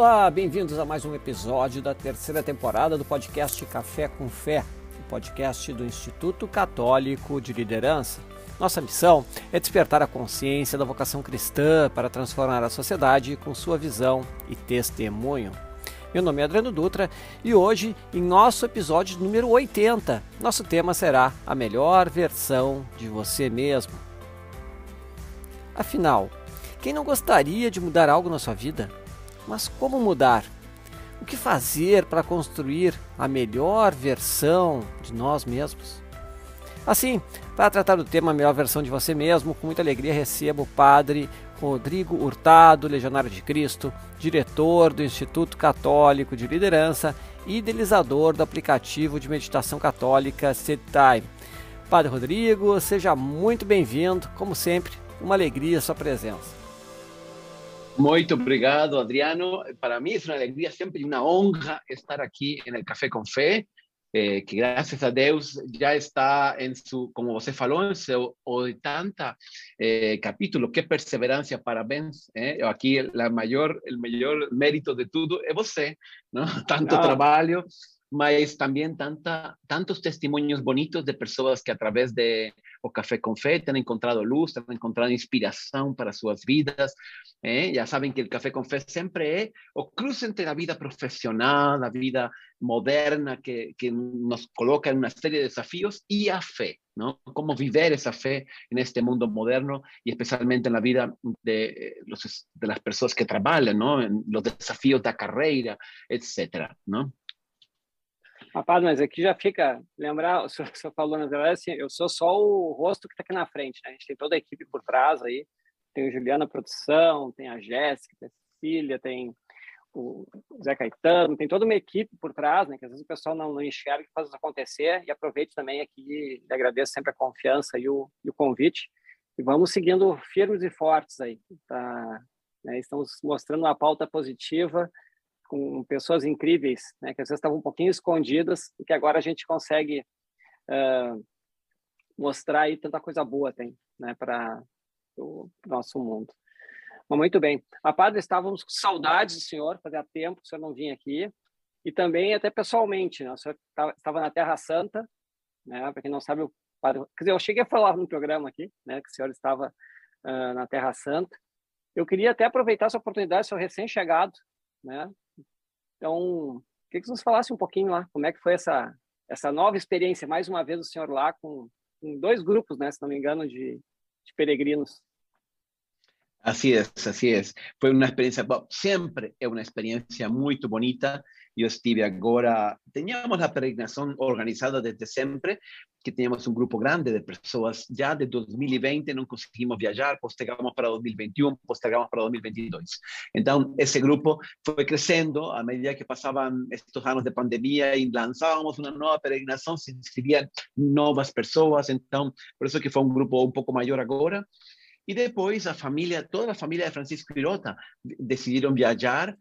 Olá, bem-vindos a mais um episódio da terceira temporada do podcast Café com Fé, o podcast do Instituto Católico de Liderança. Nossa missão é despertar a consciência da vocação cristã para transformar a sociedade com sua visão e testemunho. Meu nome é Adriano Dutra e hoje, em nosso episódio número 80, nosso tema será a melhor versão de você mesmo. Afinal, quem não gostaria de mudar algo na sua vida? Mas como mudar? O que fazer para construir a melhor versão de nós mesmos? Assim, para tratar do tema Melhor Versão de Você Mesmo, com muita alegria recebo o Padre Rodrigo Hurtado, Legionário de Cristo, diretor do Instituto Católico de Liderança e idealizador do aplicativo de meditação católica Set Time. Padre Rodrigo, seja muito bem-vindo, como sempre, uma alegria a sua presença. Muito obrigado, Adriano. Para mí es una alegría siempre y una honra estar aquí en el Café con Fe, eh, que gracias a Dios ya está en su, como você falou, en su 80 eh, capítulo. Qué perseverancia, parabéns. Eh? Aquí la mayor, el mayor mérito de todo es você, ¿no? Tanto Ah. trabalho, mas também tanta, tantos testemunhos bonitos de pessoas que através de o Café com Fé têm encontrado luz, têm encontrado inspiração para suas vidas. Eh? Já sabem que o Café com Fé sempre é o cruce entre a vida profissional, a vida moderna, que, nos coloca em uma série de desafios, e a fé, não? Como viver essa fé neste mundo moderno e especialmente na vida de, eh, los, de las pessoas que trabalham, não? En los desafios da carreira, etc. Não? Rapaz, mas aqui já fica, lembrar, o senhor, o senhor falou, na verdade, assim, eu sou só o rosto que está aqui na frente, né? A gente tem toda a equipe por trás aí, tem o Juliana Produção, tem a Jéssica, tem a Cecília, tem o Zé Caetano, tem toda uma equipe por trás, né? Que às vezes o pessoal não, não enxerga que faz isso acontecer, e aproveito também aqui, e agradeço sempre a confiança e o, e o convite, e vamos seguindo firmes e fortes aí, tá? Né? Estamos mostrando uma pauta positiva, com pessoas incríveis, né, que às vezes estavam um pouquinho escondidas e que agora a gente consegue uh, mostrar aí tanta coisa boa tem, né, para o nosso mundo. Mas muito bem. A padre, estávamos com saudades do senhor, fazia tempo que o senhor não vinha aqui, e também até pessoalmente, né, o senhor estava na Terra Santa, né, para quem não sabe, o padre, quer dizer, eu cheguei a falar no programa aqui, né, que o senhor estava uh, na Terra Santa. Eu queria até aproveitar essa oportunidade, senhor recém-chegado, né, então, queria que você falasse um pouquinho lá, como é que foi essa, essa nova experiência, mais uma vez o senhor lá com, com dois grupos, né, se não me engano, de, de peregrinos. Así es, así es. Fue una experiencia, bueno, siempre es una experiencia muy bonita. Yo estuve ahora, teníamos la peregrinación organizada desde siempre, que teníamos un grupo grande de personas, ya de 2020 no conseguimos viajar, postergamos para 2021, postergamos para 2022. Entonces, ese grupo fue creciendo a medida que pasaban estos años de pandemia y lanzábamos una nueva peregrinación, se inscribían nuevas personas, entonces, por eso que fue un grupo un poco mayor ahora. Y después a familia, toda la familia de Francisco Quirota decidieron viajar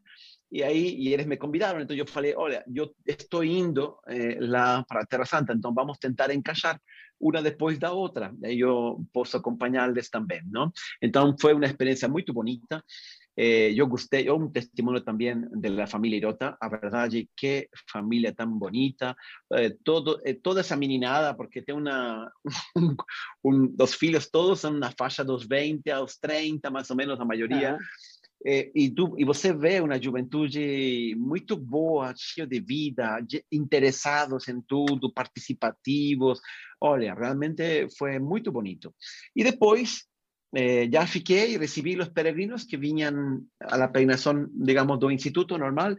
y ahí y ellos me convidaron. Entonces yo falei, olha, yo estoy indo eh, para Terra Santa, entonces vamos a tentar encaixar una después de la otra. Ahí yo puedo acompañarles también, ¿no? Entonces fue una experiencia muy bonita. Eh, yo gusté, yo un testimonio también de la familia Irota, a verdad, qué familia tan bonita, eh, todo, eh, toda esa meninada, porque tiene una, un, un, dos filhos, todos son una faixa dos 20 a los 30, más o menos, la mayoría. Aham. É, e, tu, e você vê uma juventude muito boa, cheia de vida, interessados em tudo, participativos. Olha, realmente foi muito bonito. E depois, eh, já fiquei e recebi os peregrinos que vinham à la peregrinação, digamos, do instituto normal.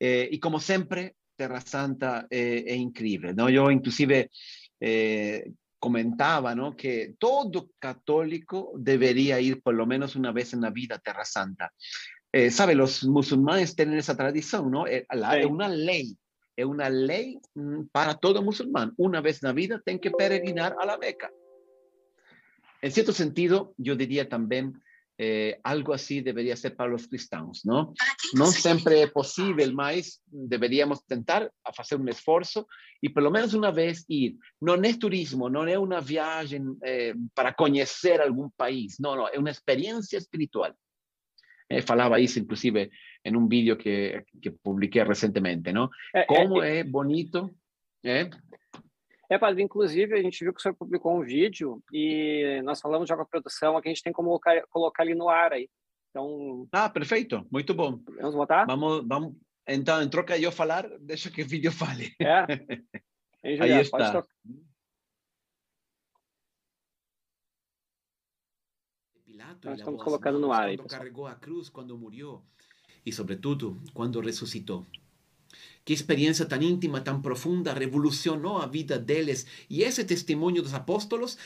Eh, e como sempre, Terra Santa é, é incrível. Não? Eu, inclusive, eh, comentaba ¿no? que todo católico debería ir por lo menos una vez en la vida a Terra Santa. Eh, ¿Sabe? Los musulmanes tienen esa tradición, ¿no? Eh, la- Sí. Es una ley, es una ley mm, para todo musulmán. Una vez en la vida tienen que peregrinar a la Meca. En cierto sentido, yo diría también eh, algo así debería ser para los cristianos, ¿no? No siempre es posible, mas deberíamos tentar a hacer un esfuerzo y por lo menos una vez ir. No es turismo, no es una viaje eh, para conocer algún país, no, no, es una experiencia espiritual. Eh, falava isso, inclusive, em um vídeo que, que publiquei recentemente, não? É, Como é, é, bonito, é? É, padre, inclusive, a gente viu que o senhor publicou um vídeo e nós falamos de água produção, aqui a gente tem como colocar, colocar ali no ar aí. Então, Ah, perfeito, muito bom. vamos botar? Vamos, vamos. Então, em troca de eu falar, deixa que o vídeo fale. É. Hein, Aí está. Pilato Nós estamos colocando no ar aí, pessoal. cargó a cruz, cuando murió y sobre todo cuando Qué experiencia tan íntima, tan profunda, revolucionó a vida deles. E esse testemunho dos apóstolos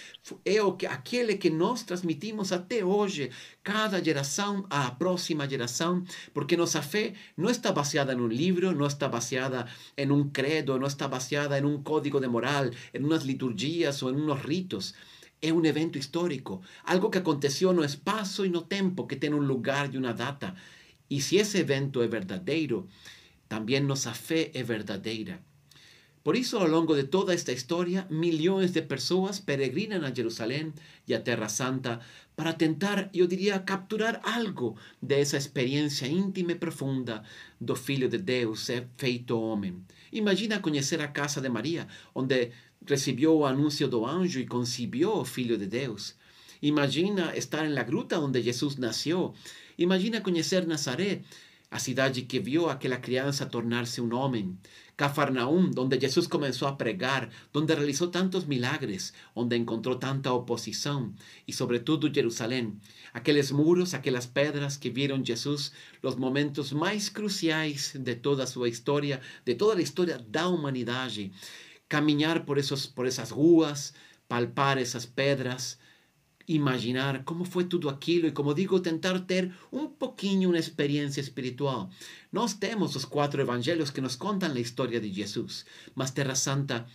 é o que, aquele que nós transmitimos até hoje, cada geração à próxima geração, porque nossa fé não está baseada um livro, não está baseada em um credo, não está baseada em um código de moral, em umas liturgias ou em uns ritos. É um evento histórico, algo que aconteceu no espaço e no tempo, que tem um lugar e uma data. E se esse evento é verdadeiro, também nossa fé é verdadeira. Por isso, ao longo de toda esta história, milhões de pessoas peregrinam a Jerusalém e a Terra Santa para tentar, eu diria, capturar algo dessa experiência íntima e profunda do Filho de Deus ser feito homem. Imagina conhecer a casa de Maria, onde recebeu o anúncio do anjo e concebeu o Filho de Deus. Imagina estar em la gruta onde Jesus nasceu. Imagina conhecer Nazaré, a cidade que viu aquela criança tornar-se um homem. Cafarnaum, onde Jesus começou a pregar, onde realizou tantos milagres, onde encontrou tanta oposição. E, sobretudo, Jerusalém. Aqueles muros, aquelas pedras que viram Jesus, os momentos mais cruciais de toda a sua história, de toda a história da humanidade. Caminhar por, esos, por essas ruas, palpar essas pedras, imaginar como foi tudo aquilo e, como digo, tentar ter um pouquinho uma experiência espiritual. Nós temos os quatro evangelhos que nos contam a história de Jesus, mas Terra Santa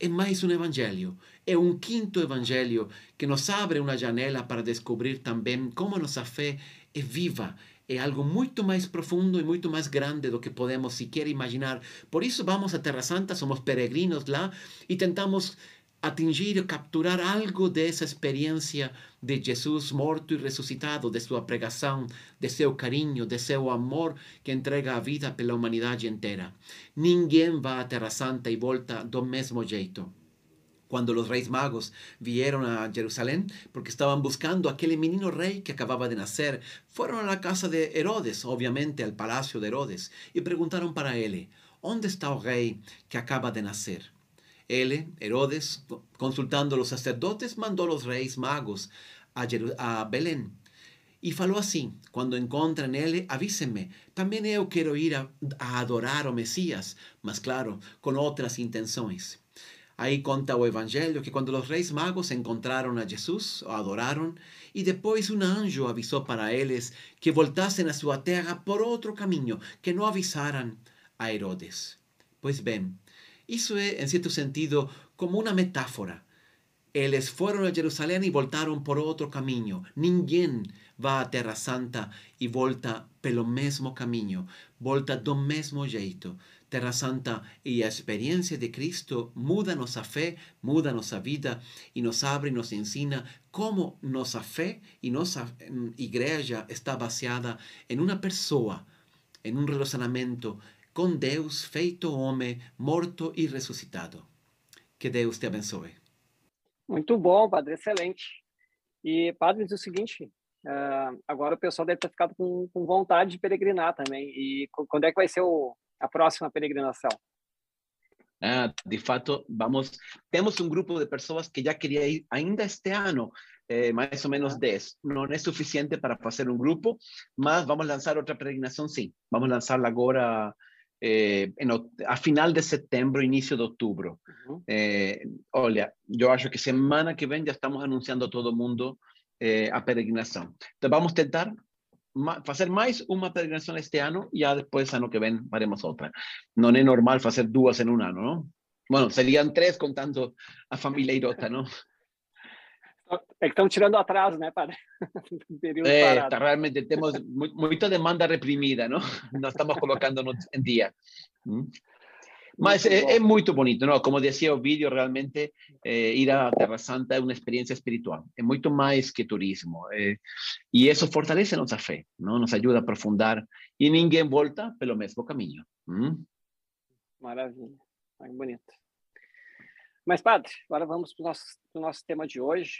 é mais um evangelho, é um quinto evangelho que nos abre uma janela para descobrir também como nossa fé é viva, é algo muito mais profundo e muito mais grande do que podemos sequer imaginar. Por isso vamos a Terra Santa, somos peregrinos lá e tentamos atingir, capturar algo dessa experiência de Jesus morto e ressuscitado, de sua pregação, de seu carinho, de seu amor que entrega a vida pela humanidade inteira. Ninguém vai à Terra Santa e volta do mesmo jeito. Quando os reis magos vieram a Jerusalém, porque estavam buscando aquele menino rei que acabava de nascer, foram à casa de Herodes, obviamente ao palácio de Herodes, e perguntaram para ele: Onde está o rei que acaba de nascer? Ele, Herodes, consultando os sacerdotes, mandou os reis magos a, Jeru a Belém. E falou assim: quando encontrem ele, avísenme. Também eu quero ir a, a adorar o Messias, mas claro, com outras intenções. Aí conta o Evangelho que quando os reis magos encontraram a Jesus, o adoraram, e depois um anjo avisou para eles que voltassem à sua terra por outro caminho, que não avisaram a Herodes. Pois bem, isso é, em certo sentido, como uma metáfora. Eles foram a Jerusalém e voltaram por outro caminho. Ninguém vai à Terra Santa e volta pelo mesmo caminho, volta do mesmo jeito. Terra Santa e a experiência de Cristo muda nossa fé, muda nossa vida e nos abre e nos ensina como nossa fé e nossa igreja está baseada em uma pessoa, em um relacionamento com Deus feito homem, morto e ressuscitado. Que Deus te abençoe. Muito bom, padre, excelente. E, padre, diz o seguinte: uh, agora o pessoal deve ter ficado com, com, vontade de peregrinar também. E quando é que vai ser o, a próxima peregrinação? Ah, de fato, vamos. Temos um grupo de pessoas que já queria ir ainda este ano, eh, mais ou menos 10. Não é suficiente para fazer um grupo, mas vamos lançar outra peregrinação, sim. Vamos lançá-la agora. Eh, no, a final de setembro, início de outubro. Uhum. Eh, olha, eu acho que semana que vem já estamos anunciando a todo mundo eh, a peregrinação. Então vamos tentar ma fazer mais uma peregrinação este ano e já depois, ano que vem, faremos outra. Não é normal fazer duas em um ano, não? Bueno, seriam três contando a família Irota, não? É que estão tirando atraso, né, padre? Período é, tá, realmente temos muita demanda reprimida, não? Não estamos colocando no, em dia. Mas é, é, muito bonito, não? Como dizia o vídeo, realmente é, ir à Terra Santa é uma experiência espiritual. É muito mais que turismo. É, e isso fortalece nossa fé, não? Nos ajuda a aprofundar e ninguém volta pelo mesmo caminho. Hum? Maravilha, muito bonito. Mas, padre, agora vamos para o nosso, nosso tema de hoje,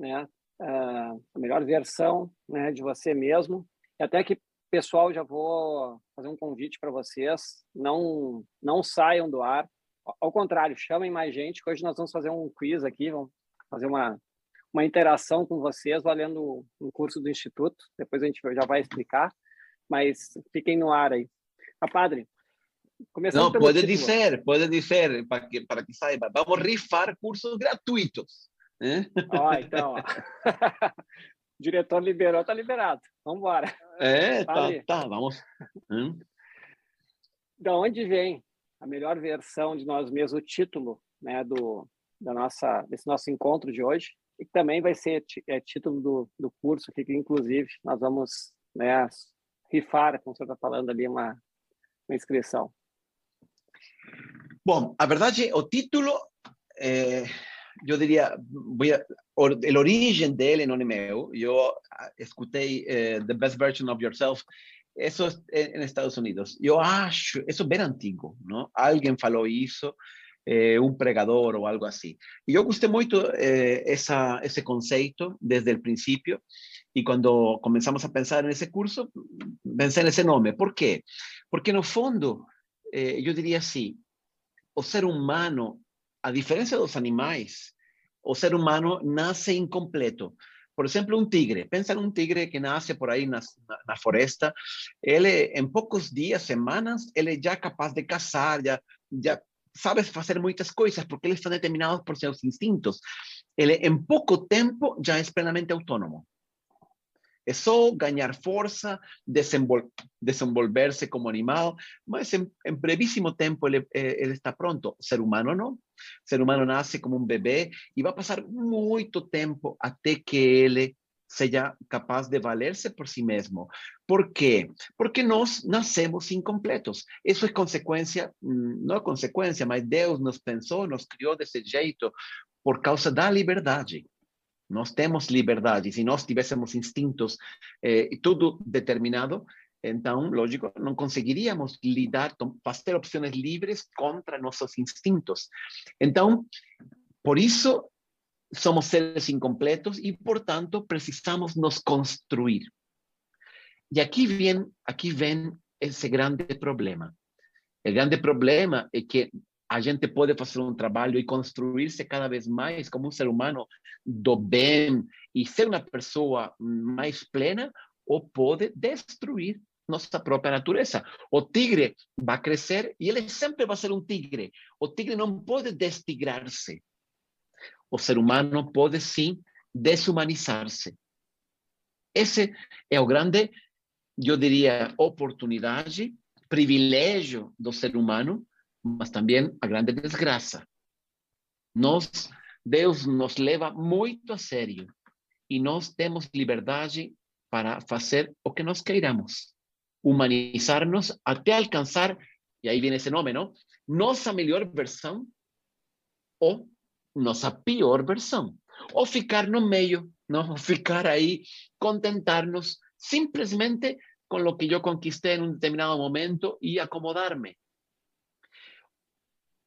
né? Uh, a melhor versão né, de você mesmo. E até que pessoal, já vou fazer um convite para vocês. Não, não saiam do ar. Ao contrário, chamem mais gente, que hoje nós vamos fazer um quiz aqui, vamos fazer uma, uma interação com vocês, valendo um curso do Instituto. Depois a gente já vai explicar, mas fiquem no ar aí. A ah, padre, começando Não, pode título. dizer, pode dizer, para que, para que saiba. Vamos rifar cursos gratuitos. Né? Ó, então, ó. o diretor liberou, tá liberado. Vamos embora. É, tá, tá, vamos. Hum. Da onde vem a melhor versão de nós mesmos, o título, né, do da nossa desse nosso encontro de hoje, e também vai ser é, título do, do curso aqui, que inclusive nós vamos, né, rifar, como você está falando ali, uma, uma inscrição. Bom, a verdade, o título é, yo diría, voy a, or, el origen dele não é meu. Eu escutei uh, The Best Version of Yourself, eso es en Estados Unidos. Eu acho, eso é bem antigo, não? Alguém falou isso, eh, um pregador ou algo assim. E eu gostei muito eh, essa, esse conceito desde o princípio. E quando começamos a pensar nesse curso, pensei nesse nome. Por quê? Porque no fundo, eh, eu diria assim, o ser humano a diferencia de los animales, o ser humano nace incompleto. Por ejemplo, un tigre. Pensa en un tigre que nace por ahí en la foresta. Él, en pocos días, semanas, él es ya capaz de cazar, ya, ya sabe hacer muchas cosas porque él está determinado por sus instintos. Él en poco tiempo ya es plenamente autónomo. É só ganhar força, desenvol desenvolver-se como animal, mas em, em brevíssimo tempo ele, ele está pronto. O ser humano não. O ser humano nasce como um bebê e vai passar muito tempo até que ele seja capaz de valer-se por si mesmo. Por quê? Porque nós nascemos incompletos. Isso é consequência, não é consequência, mas Deus nos pensou, nos criou desse jeito por causa da liberdade. Nós temos liberdade. Se nós tivéssemos instintos eh, tudo determinado, então, lógico, não conseguiríamos lidar, fazer opções livres contra nossos instintos. Então, por isso, somos seres incompletos e, portanto, precisamos nos construir. E aqui vem, aqui vem esse grande problema. O grande problema é que a gente pode fazer um trabalho e construir-se cada vez mais como um ser humano do bem e ser uma pessoa mais plena, ou pode destruir nossa própria natureza. O tigre vai crescer e ele sempre vai ser um tigre. O tigre não pode destigrar-se. O ser humano pode sim deshumanizar-se. Esse é o grande, eu diria, oportunidade, privilégio do ser humano mas também a grande desgraça. Nós, Deus nos leva muito a sério e nós temos liberdade para fazer o que nós queiramos, humanizar-nos até alcançar, e aí vem esse nome, não? Nossa melhor versão ou nossa pior versão, ou ficar no meio, não? Ficar aí, contentar-nos simplesmente com o que eu conquistei em um determinado momento e acomodar-me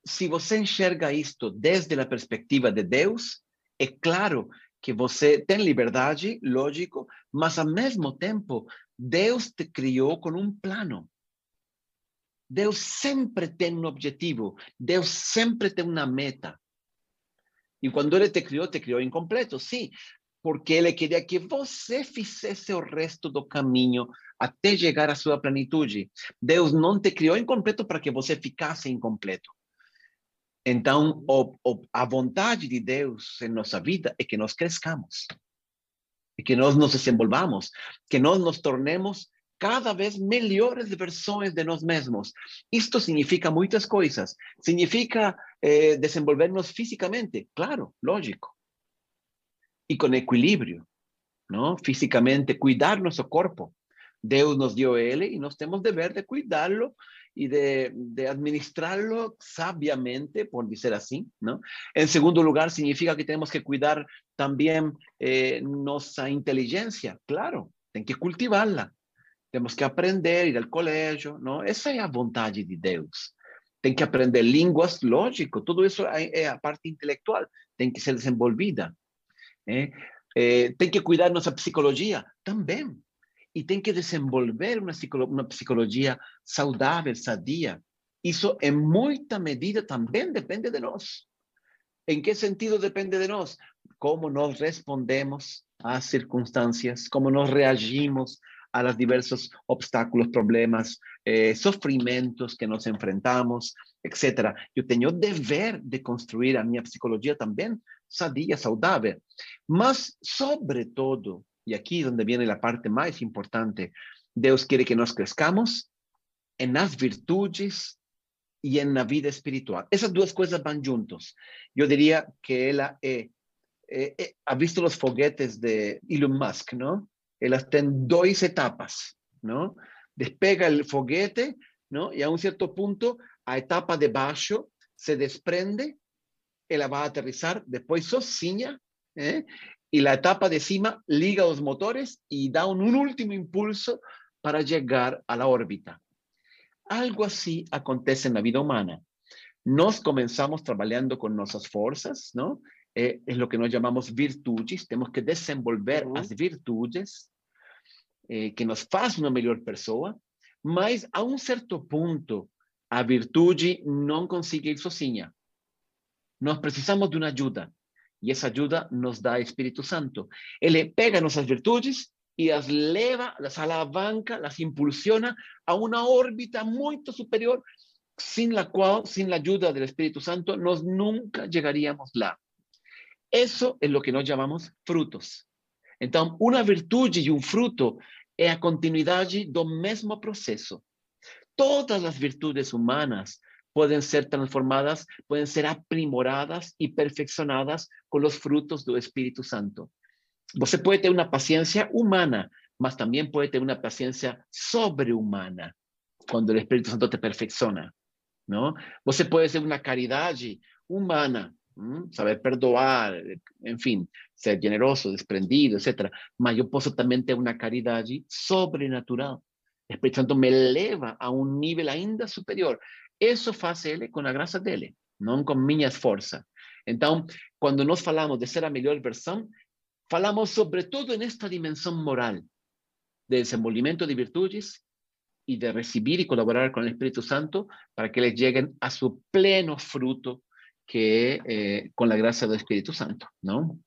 se você enxerga isto desde a perspectiva de Deus, é claro que você tem liberdade, lógico, mas ao mesmo tempo, Deus te criou com um plano. Deus sempre tem um objetivo, Deus sempre tem uma meta. E quando Ele te criou, te criou incompleto, sim, porque Ele queria que você fizesse o resto do caminho até chegar à sua plenitude. Deus não te criou incompleto para que você ficasse incompleto. Então, o, o, a vontade de Deus em nossa vida é que nós crescamos, que nós nos desenvolvamos, que nos tornemos cada vez melhores versões de nós mesmos. Isto significa muitas coisas. Significa eh, desenvolvernos fisicamente, claro, lógico. E com equilíbrio, não? Fisicamente, cuidar nosso corpo. Deus nos deu ele e nós temos dever de cuidá-lo y de, de, administrarlo sabiamente, por decir así, ¿no? En segundo lugar, significa que tenemos que cuidar también eh, nuestra inteligencia, claro, tem que cultivarla. Temos que aprender, ir al colegio, ¿no? Esa es la voluntad de Dios. Tem que aprender línguas, lógico, todo eso es a parte intelectual, tem que ser desenvolvida. ¿eh? Eh, tem que cuidar nuestra psicología, también y tiene que desenvolver una, una psicología saudável, sadia. Eso en mucha medida también depende de nosotros. ¿En qué sentido depende de nosotros? Cómo nos respondemos a circunstancias, cómo nos reagimos a los diversos obstáculos, problemas, eh, que nos enfrentamos, etc. Yo tengo deber de construir a mi psicología también sadia, saudável. Mas, sobre todo, y aquí donde viene la parte más importante, Dios quiere que nos crezcamos en las virtudes y en la vida espiritual. Esas dos cosas van juntos. Yo diría que él eh, eh, ha visto los foguetes de Elon Musk, ¿no? Él está dos etapas, ¿no? Despega el foguete, ¿no? Y a un cierto punto, a etapa de bajo, se desprende, él va a aterrizar, después sozinha, ¿eh? Y la etapa de cima liga los motores y da un, último impulso para llegar a la órbita. Algo así acontece en la vida humana. Nos comenzamos trabajando con nuestras fuerzas, ¿no? Eh, es lo que nos llamamos virtudes. Tenemos que desenvolver las virtudes eh, que nos hacen una mejor persona, mas a un cierto punto a virtude no consigue ir sozinha. Nos precisamos de una ayuda y esa ayuda nos da Espíritu Santo. Él pega nuestras virtudes y las leva, las alavanca, las impulsiona a una órbita muy superior, sin la cual, sin la ayuda del Espíritu Santo, nos nunca llegaríamos lá. Eso es lo que nos llamamos frutos. Entonces, una virtud y un fruto es a continuidad do mismo proceso. Todas las virtudes humanas pueden ser transformadas, pueden ser aprimoradas y perfeccionadas con los frutos del Espíritu Santo. Você puede tener una paciencia humana, mas también puede tener una paciencia sobrehumana cuando el Espíritu Santo te perfecciona, ¿no? Você puede ser una caridad humana, saber perdoar, en fin, ser generoso, desprendido, etc. Mas yo puedo también tener una caridad sobrenatural. El Espíritu Santo me eleva a un nivel ainda superior. Eso faz ele com a graça dele, não com minhas forças. Então, quando nós falamos de ser a melhor versão, falamos sobretudo nesta dimensão moral, de desenvolvimento de virtudes e de receber e colaborar com o Espírito Santo para que eles cheguem a seu pleno fruto, que é eh, com a graça do Espírito Santo, não?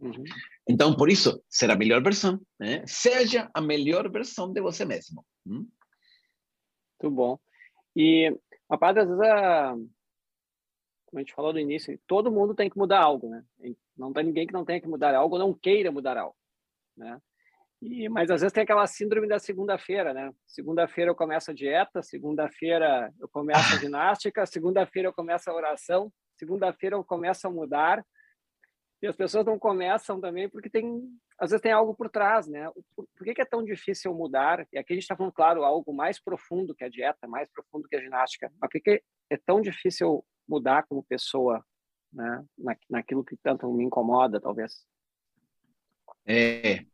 Uhum. Então, por isso, ser a melhor versão, né? seja a melhor versão de você mesmo. Hum? Muito bom. E Rapaz, às vezes, a... como a gente falou no início, todo mundo tem que mudar algo, né? Não tem ninguém que não tenha que mudar algo, não queira mudar algo, né? E, mas às vezes tem aquela síndrome da segunda-feira, né? Segunda-feira eu começo a dieta, segunda-feira eu começo a ginástica, segunda-feira eu começo a oração, segunda-feira eu começo a mudar. E as pessoas não começam também porque tem às vezes tem algo por trás, né? Por, por que, que, é tão difícil mudar? E aqui a gente está falando, claro, algo mais profundo que a dieta, mais profundo que a ginástica. Mas por que, que é tão difícil mudar como pessoa, né? Na, naquilo que tanto me incomoda, talvez? É,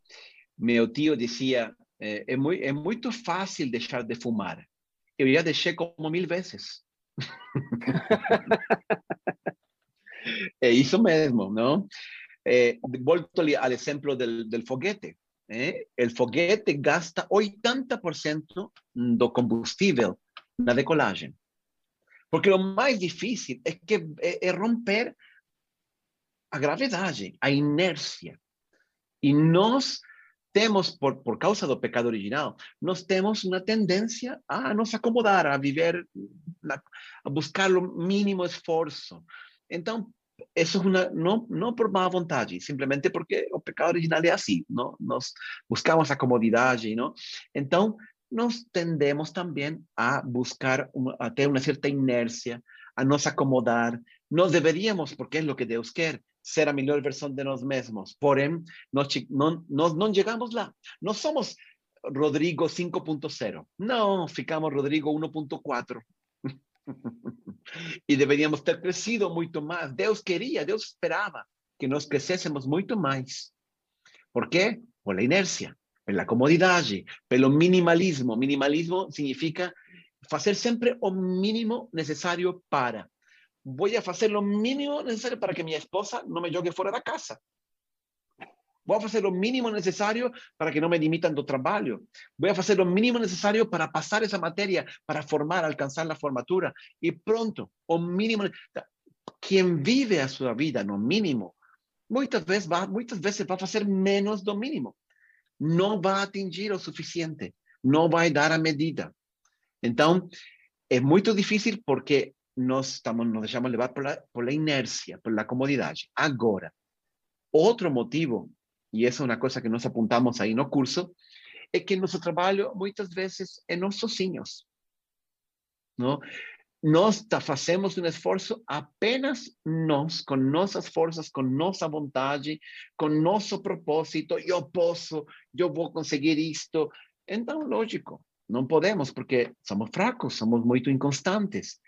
meu tio dizia, é, é, muito, é muito fácil deixar de fumar. Eu já deixei como mil vezes. é isso mesmo, não? Eh, vuelto al ejemplo del, del foguete. Eh, el foguete gasta 80% do combustível na decolagem. Porque lo mais difícil é que é, é romper a gravidade, a inércia. E nós temos, por, por causa do pecado original, nós temos uma tendência a nos acomodar, a viver, a buscar o mínimo esforço. Então, eso es una, no, no por mala voluntad, simplemente porque el pecado original es así, ¿no? Nos buscamos la comodidad, ¿no? Entonces, nos tendemos también a buscar, a tener una cierta inercia, a nos acomodar. Nos deberíamos, porque es lo que Dios quiere, ser la mejor versión de nosotros mismos. Porém, no, no, no, no llegamos lá. No somos Rodrigo 5.0. No, ficamos Rodrigo 1.4. e deveríamos ter crescido muito mais. Deus queria, Deus esperava que nós crescêssemos muito mais. Por quê? Por la inércia, pela comodidade, pelo minimalismo. Minimalismo significa fazer sempre o mínimo necessário para. Vou a fazer o mínimo necessário para que minha esposa não me jogue fora da casa. Voy a hacer lo mínimo necesario para que no me limitan do trabajo. Voy a hacer lo mínimo necesario para pasar esa materia, para formar, alcanzar la formatura. Y pronto, o mínimo. Quien vive a su vida no mínimo, muchas veces va, muchas veces va a hacer menos do mínimo. No va a atingir lo suficiente. No va a dar a medida. Entonces, es muy difícil porque nos, estamos, nos dejamos llevar por la, por la inercia, por la comodidad. Ahora, otro motivo y eso es una cosa que nos apuntamos ahí no curso, es que nuestro trabajo muchas veces es nossos sozinhos. ¿no? Nós hacemos un esfuerzo apenas nós, con nuestras fuerzas, con nuestra vontade, con nuestro propósito. Yo posso, yo voy a conseguir esto. Entonces, lógico, no podemos porque somos fracos, somos muy inconstantes.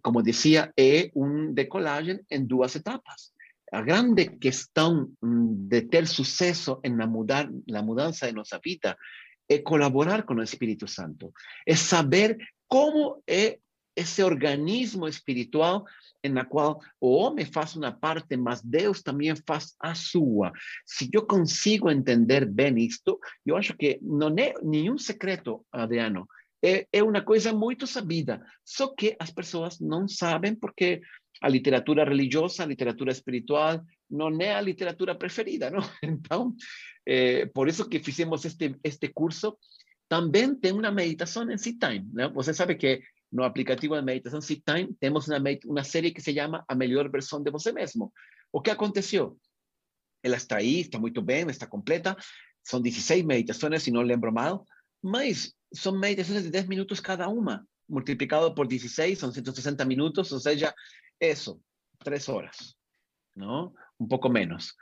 Como decía, es un decolaje en dos etapas. La grande cuestión mm, de ter suceso en la, mudar, la mudanza de nuestra vida es colaborar con el Espíritu Santo, es saber cómo es ese organismo espiritual en la cual o hombre faz una parte, mas Deus también faz a sua. Si yo consigo entender bien esto, yo acho que no es ningún secreto, Adriano, es, una cosa muy sabida, só que las personas no saben porque a literatura religiosa, a literatura espiritual, no es a literatura preferida, ¿no? Entonces, eh, por eso que hicimos este, este curso, también tiene una meditación en Seed Time, ¿no? Usted sabe que no aplicativo de meditación Seed Time tenemos una, una serie que se llama A Mejor Versión de Você Mesmo. O que aconteció? Ela está ahí, está muy bien, está completa, son 16 meditaciones, si no lembro mal, mas son meditaciones de 10 minutos cada una, multiplicado por 16, son 160 minutos, o sea, eso, tres horas, ¿no? Un poco menos.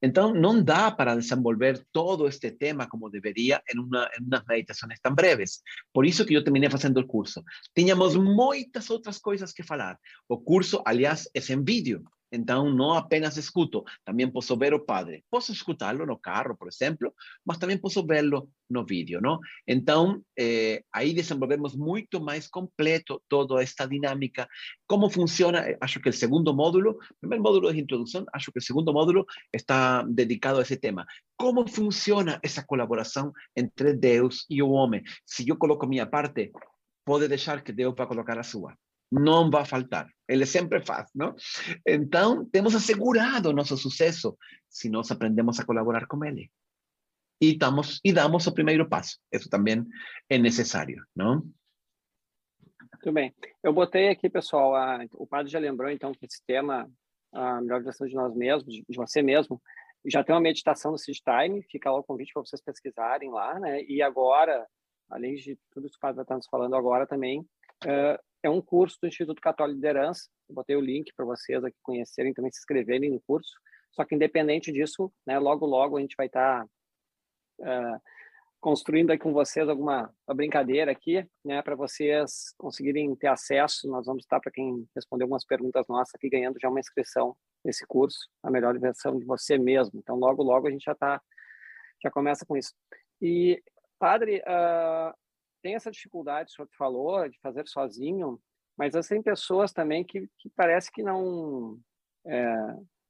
Entonces, no da para desenvolver todo este tema como debería en, una, en unas meditaciones tan breves. Por eso que yo terminé haciendo el curso. Teníamos muchas otras cosas que hablar. O curso, aliás, es en vídeo. Então, não apenas escuto, também posso ver o padre. Posso escutá-lo no carro, por exemplo, mas também posso vê-lo no vídeo, não? Então, eh, aí desenvolvemos muito mais completo toda esta dinâmica. Como funciona? Eh, acho que o segundo módulo, o primeiro módulo de introdução, acho que o segundo módulo está dedicado a esse tema. Como funciona essa colaboração entre Deus e o homem? Se eu coloco minha parte, pode deixar que Deus vá colocar a sua no va a faltar. Él siempre faz, ¿no? Entonces, tenemos asegurado nuestro suceso si nos aprendemos a colaborar con él. Y damos, y damos el primer paso. Eso también es necesario, ¿no? Muito bem. Eu botei aqui, pessoal, a, o padre já lembrou, então, que esse tema, a melhor versão de nós mesmos, de você mesmo, já tem uma meditação no Seed Time, fica lá o convite para vocês pesquisarem lá, né? E agora, além de tudo isso que o padre está nos falando agora também, uh, é um curso do Instituto Católico de Liderança. Eu botei o link para vocês aqui conhecerem, também se inscreverem no curso. Só que independente disso, né, logo logo a gente vai estar tá, uh, construindo aí com vocês alguma brincadeira aqui, né, para vocês conseguirem ter acesso. Nós vamos estar para quem responder algumas perguntas nossas aqui ganhando já uma inscrição nesse curso, a melhor versão de você mesmo. Então logo logo a gente já está já começa com isso. E padre, uh, tem essa dificuldade, o senhor falou, de fazer sozinho, mas tem pessoas também que, que parece que não. É,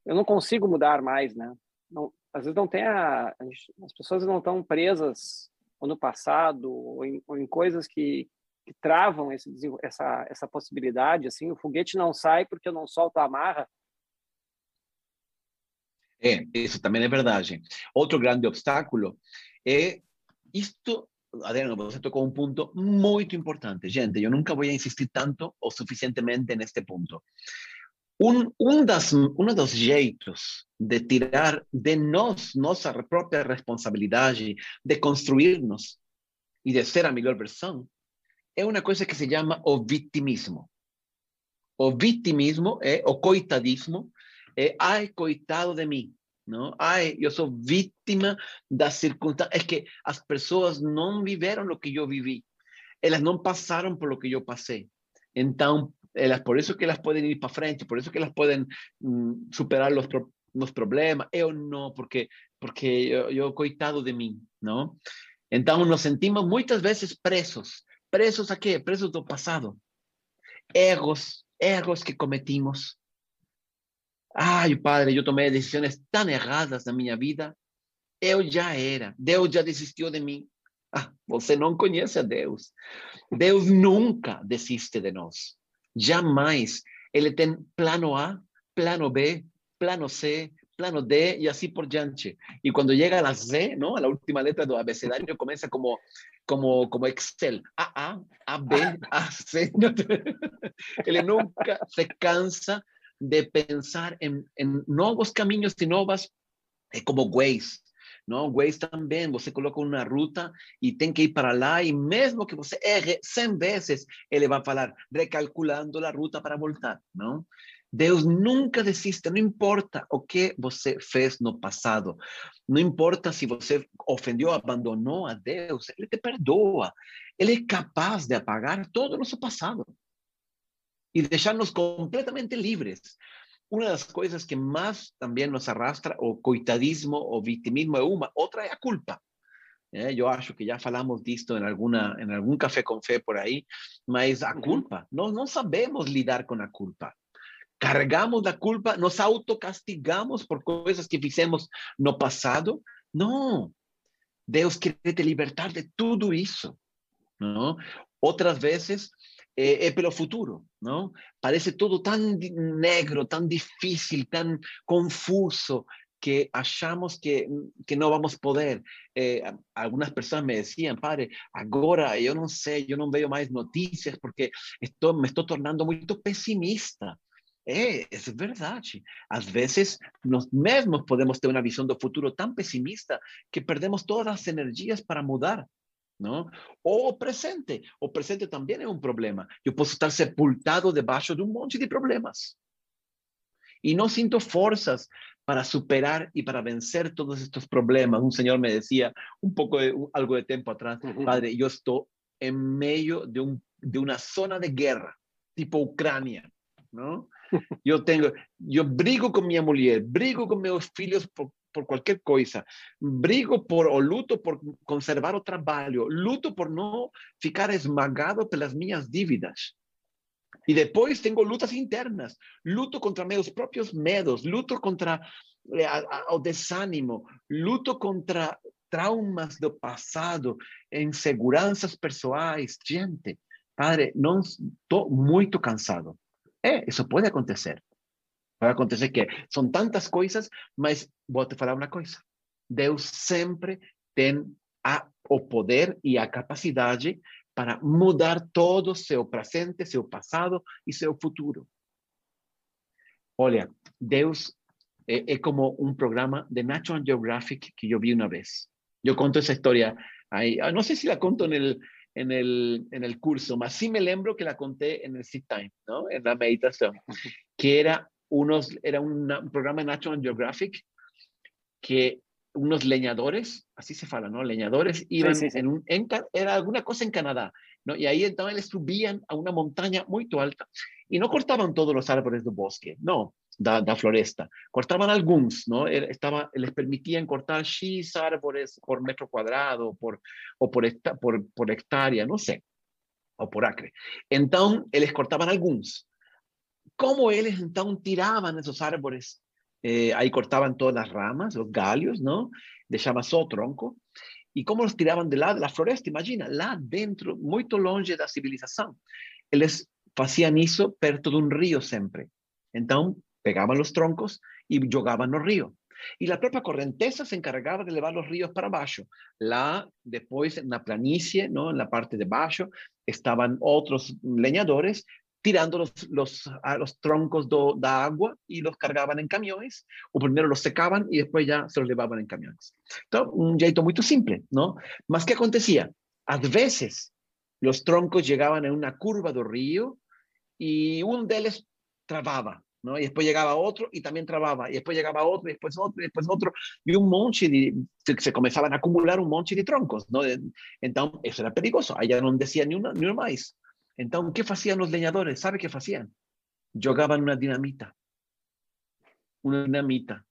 eu não consigo mudar mais, né? Não, às vezes não tem a. As pessoas não estão presas no passado ou em, ou em coisas que, que travam esse, essa, essa possibilidade. Assim, o foguete não sai porque eu não solto a amarra. É, isso também é verdade. Outro grande obstáculo é isto Adriano, você tocó un punto muy importante. Gente, yo nunca voy a insistir tanto o suficientemente en este punto. Un, un das, dos jeitos de tirar de nós nossa própria responsabilidade de construirnos e de ser a melhor versão é uma coisa que se chama o vitimismo. O vitimismo é o coitadismo, é ai, coitado de mim. Não? Ai, eu sou vítima das circunstâncias. É que as pessoas não viveram o que eu vivi. Elas não passaram por lo que eu passei. Então, elas, por isso que elas podem ir para frente, por isso que elas podem mm, superar os, os problemas. Eu não, porque porque eu, eu coitado de mim, não? Então, nos sentimos muitas vezes presos. Presos a quê? Presos do passado. Erros, erros que cometimos. Ai, Padre, eu tomei decisões tão erradas na minha vida. Eu já era. Deus já desistiu de mim. Ah, você não conhece a Deus. Deus nunca desiste de nós. Jamais. Ele tem plano A, plano B, plano C, plano D y así por diante. Y cuando llega a la C, ¿no? A la última letra del abecedario comienza como, como, como Excel. A, A, A, B, A, C. Él nunca se cansa de pensar en, en nuevos caminos y nuevas, eh, como Waze. ¿no? Waze também, você coloca uma ruta e tem que ir para lá, e mesmo que você erre 100 vezes, ele vai falar, recalculando a ruta para voltar, não? Deus nunca desiste, não importa o que você fez no passado, não importa se você ofendeu, abandonou a Deus, Ele te perdoa. Ele é capaz de apagar todo o nosso passado e deixar-nos completamente livres. Uma das coisas que mais também nos arrastra, o coitadismo, o vitimismo é uma, outra é a culpa. É, eu acho que já falamos disto em, alguma, em algum café com fé por aí, mas a culpa, nós não sabemos lidar com a culpa cargamos la culpa, nos autocastigamos por cosas que hicimos no pasado. No, Dios quiere te libertar de todo eso. ¿no? Otras veces eh, es pelo futuro, ¿no? Parece todo tan negro, tan difícil, tan confuso, que achamos que, que no vamos poder. Eh, algunas personas me decían, padre, ahora yo no sé, yo no veo más noticias porque esto, me estoy tornando muy pesimista. É, é verdade. Às vezes, nós mesmos podemos ter uma visão do futuro tão pessimista que perdemos todas as energias para mudar. Ou o presente. O presente também é um problema. Eu posso estar sepultado debaixo de um monte de problemas. E não sinto forças para superar e para vencer todos estes problemas. Um senhor me dizia, um pouco, algo de tempo atrás, padre, eu estou em meio de, um, de uma zona de guerra, tipo Ucrânia, não? Yo tengo, yo brigo con mi mujer, brigo con mis hijos por, por cualquier cosa, brigo por o luto por conservar o trabajo, luto por no ficar esmagado por las mías dívidas. Y después tengo lutas internas, luto contra meus propios medos, luto contra eh, o desánimo, luto contra traumas do passado, inseguranças pessoais. Gente, padre, não estou muito cansado. É, isso pode acontecer. Pode acontecer que são tantas coisas, mas vou te falar uma coisa. Deus sempre tem a, o poder e a capacidade para mudar todo seu presente, seu passado e seu futuro. Olha, Deus é, é como um programa de National Geographic que eu vi uma vez. Eu conto essa história aí, não sei se la conto no en el, en el curso, más sí me lembro que la conté en el Sit Time, ¿no? En la meditación, que era, unos, era un programa de National Geographic que unos leñadores, así se fala, ¿no? Leñadores iban en un, era alguna cosa en Canadá, ¿no? Y ahí entonces subían a una montaña muy alta y no cortaban todos los árboles del bosque, no, da, da floresta. Cortaban algunos, ¿no? Estaba, les permitían cortar X árboles por metro cuadrado por, o por, por, por hectárea, no sé, o por acre. Entonces, les cortaban algunos. ¿Cómo ellos entonces tiraban esos árboles? Eh, ahí cortaban todas las ramas, los galios, ¿no? Dejaban solo tronco. ¿Y cómo los tiraban de lado? La floresta, imagina, lá dentro, muy longe da civilización. Eles hacían eso perto de un río siempre. Entonces, pegaban los troncos y jogaban los ríos. Y la propia correnteza se encargaba de llevar los ríos para. La, después, en la planicie, ¿no? en la parte de abajo, estaban otros leñadores tirando los, los, a los troncos de agua y los cargaban en camiones, o primero los secaban y después ya se los llevaban en camiones. Entonces, un jeito muy simple, ¿no? Más que acontecía, a veces los troncos llegaban en una curva del río y un de ellos trababa ¿no? Y después llegaba otro y también trababa, y después llegaba otro, y después otro, y después otro, y un monte de, se, comenzaban a acumular un monte de troncos, ¿no? Entonces, eso era peligroso, allá no decía ni una, ni más. Entonces, ¿qué hacían los leñadores? ¿Sabe qué hacían? Jogaban una dinamita, una dinamita.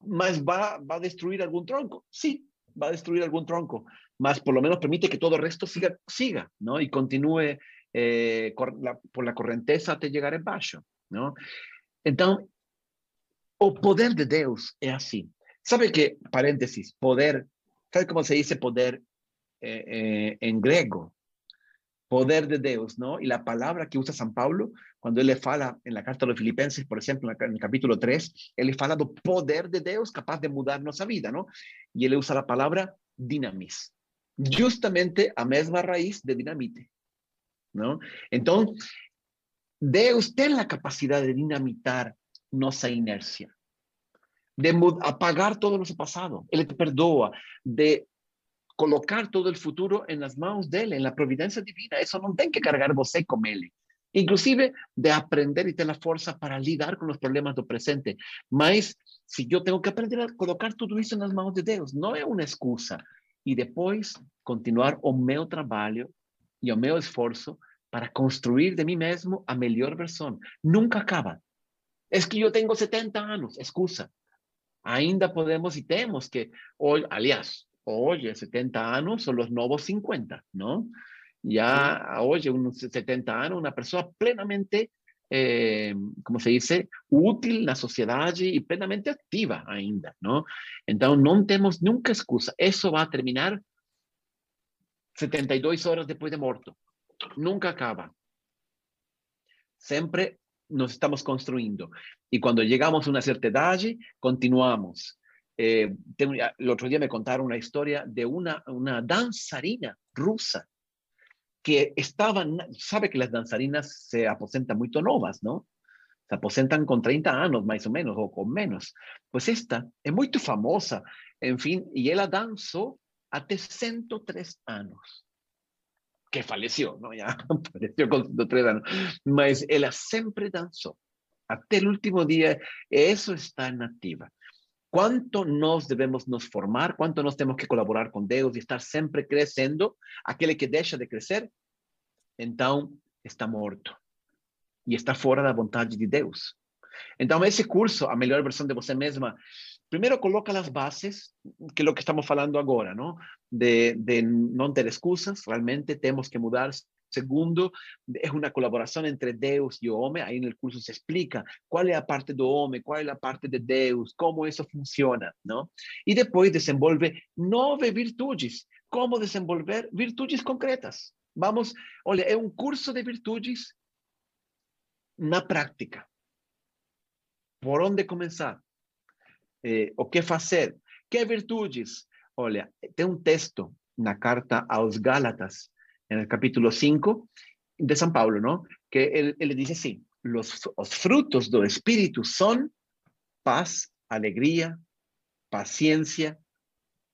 ¿Más va, va a destruir algún tronco? Sí, va a destruir algún tronco, más por lo menos permite que todo el resto siga, siga ¿no? Y continúe eh, por la correnteza até llegar baixo, ¿no? Entonces, o poder de Deus es así. Sabe que, paréntesis, poder, ¿sabe cómo se dice poder eh, eh, en griego? Poder de Deus, ¿no? Y la palabra que usa San Pablo, cuando él le fala en la carta de los filipenses, por ejemplo, en el capítulo 3, él le fala do poder de Deus capaz de mudar nuestra vida, ¿no? Y él usa la palabra dinamis, justamente a mesma raíz de dinamite. ¿no? Entonces, de usted la capacidad de dinamitar nuestra inercia, de apagar todo nuestro pasado. Él te perdoa, de colocar todo el futuro en las manos de Él, en la providencia divina. Eso no tiene que cargar você con Él. Inclusive de aprender y tener la fuerza para lidiar con los problemas del presente. Mas, si yo tengo que aprender a colocar todo eso en las manos de Dios, no es una excusa. Y después continuar o meu trabajo y o meu esfuerzo para construir de mí mismo a mejor versión. Nunca acaba. Es que yo tengo 70 años, excusa. Ainda podemos y tenemos que, hoy, aliás, oye, 70 años son los nuevos 50, ¿no? Ya, oye, unos 70 años, una persona plenamente, eh, como se dice, útil en la sociedad y plenamente activa ainda, ¿no? Entonces, no tenemos nunca excusa. Eso va a terminar 72 horas después de muerto nunca acaba. Siempre nos estamos construyendo. Y cuando llegamos a una cierta edad, continuamos. Eh, el otro día me contaron una historia de una, una danzarina rusa que estaban, sabe que las danzarinas se aposentan muy novas, ¿no? Se aposentan con 30 años más o menos, o con menos. Pues esta es muy famosa, en fin, y ella danzó hasta 103 años que falleció, ¿no? Ya falleció con 103 años, mas ella siempre danzó. Hasta el último día, eso está en activa. ¿Cuánto nos debemos nos formar? ¿Cuánto nos tenemos que colaborar con Dios y estar siempre creciendo? Aquel que deja de crecer, entonces está muerto y está de la voluntad de Dios. Entonces, ese curso, a mejor versión de você misma, primero coloca las bases, que es lo que estamos hablando ahora, ¿no? De, de no tener excusas, realmente tenemos que mudar. Segundo, es una colaboración entre Deus y hombre. Ahí en el curso se explica cuál es la parte de hombre, cuál es la parte de Deus, cómo eso funciona, ¿no? Y después desenvolve nueve virtudes. ¿Cómo desenvolver virtudes concretas? Vamos, olha, es un curso de virtudes na práctica. Por dónde comenzar? eh, o que fazer. Que virtudes? Olha, tem um texto na carta aos Gálatas, no capítulo 5 de São Paulo, não? Que ele, ele diz assim: los, os frutos do Espírito são paz, alegria, paciência,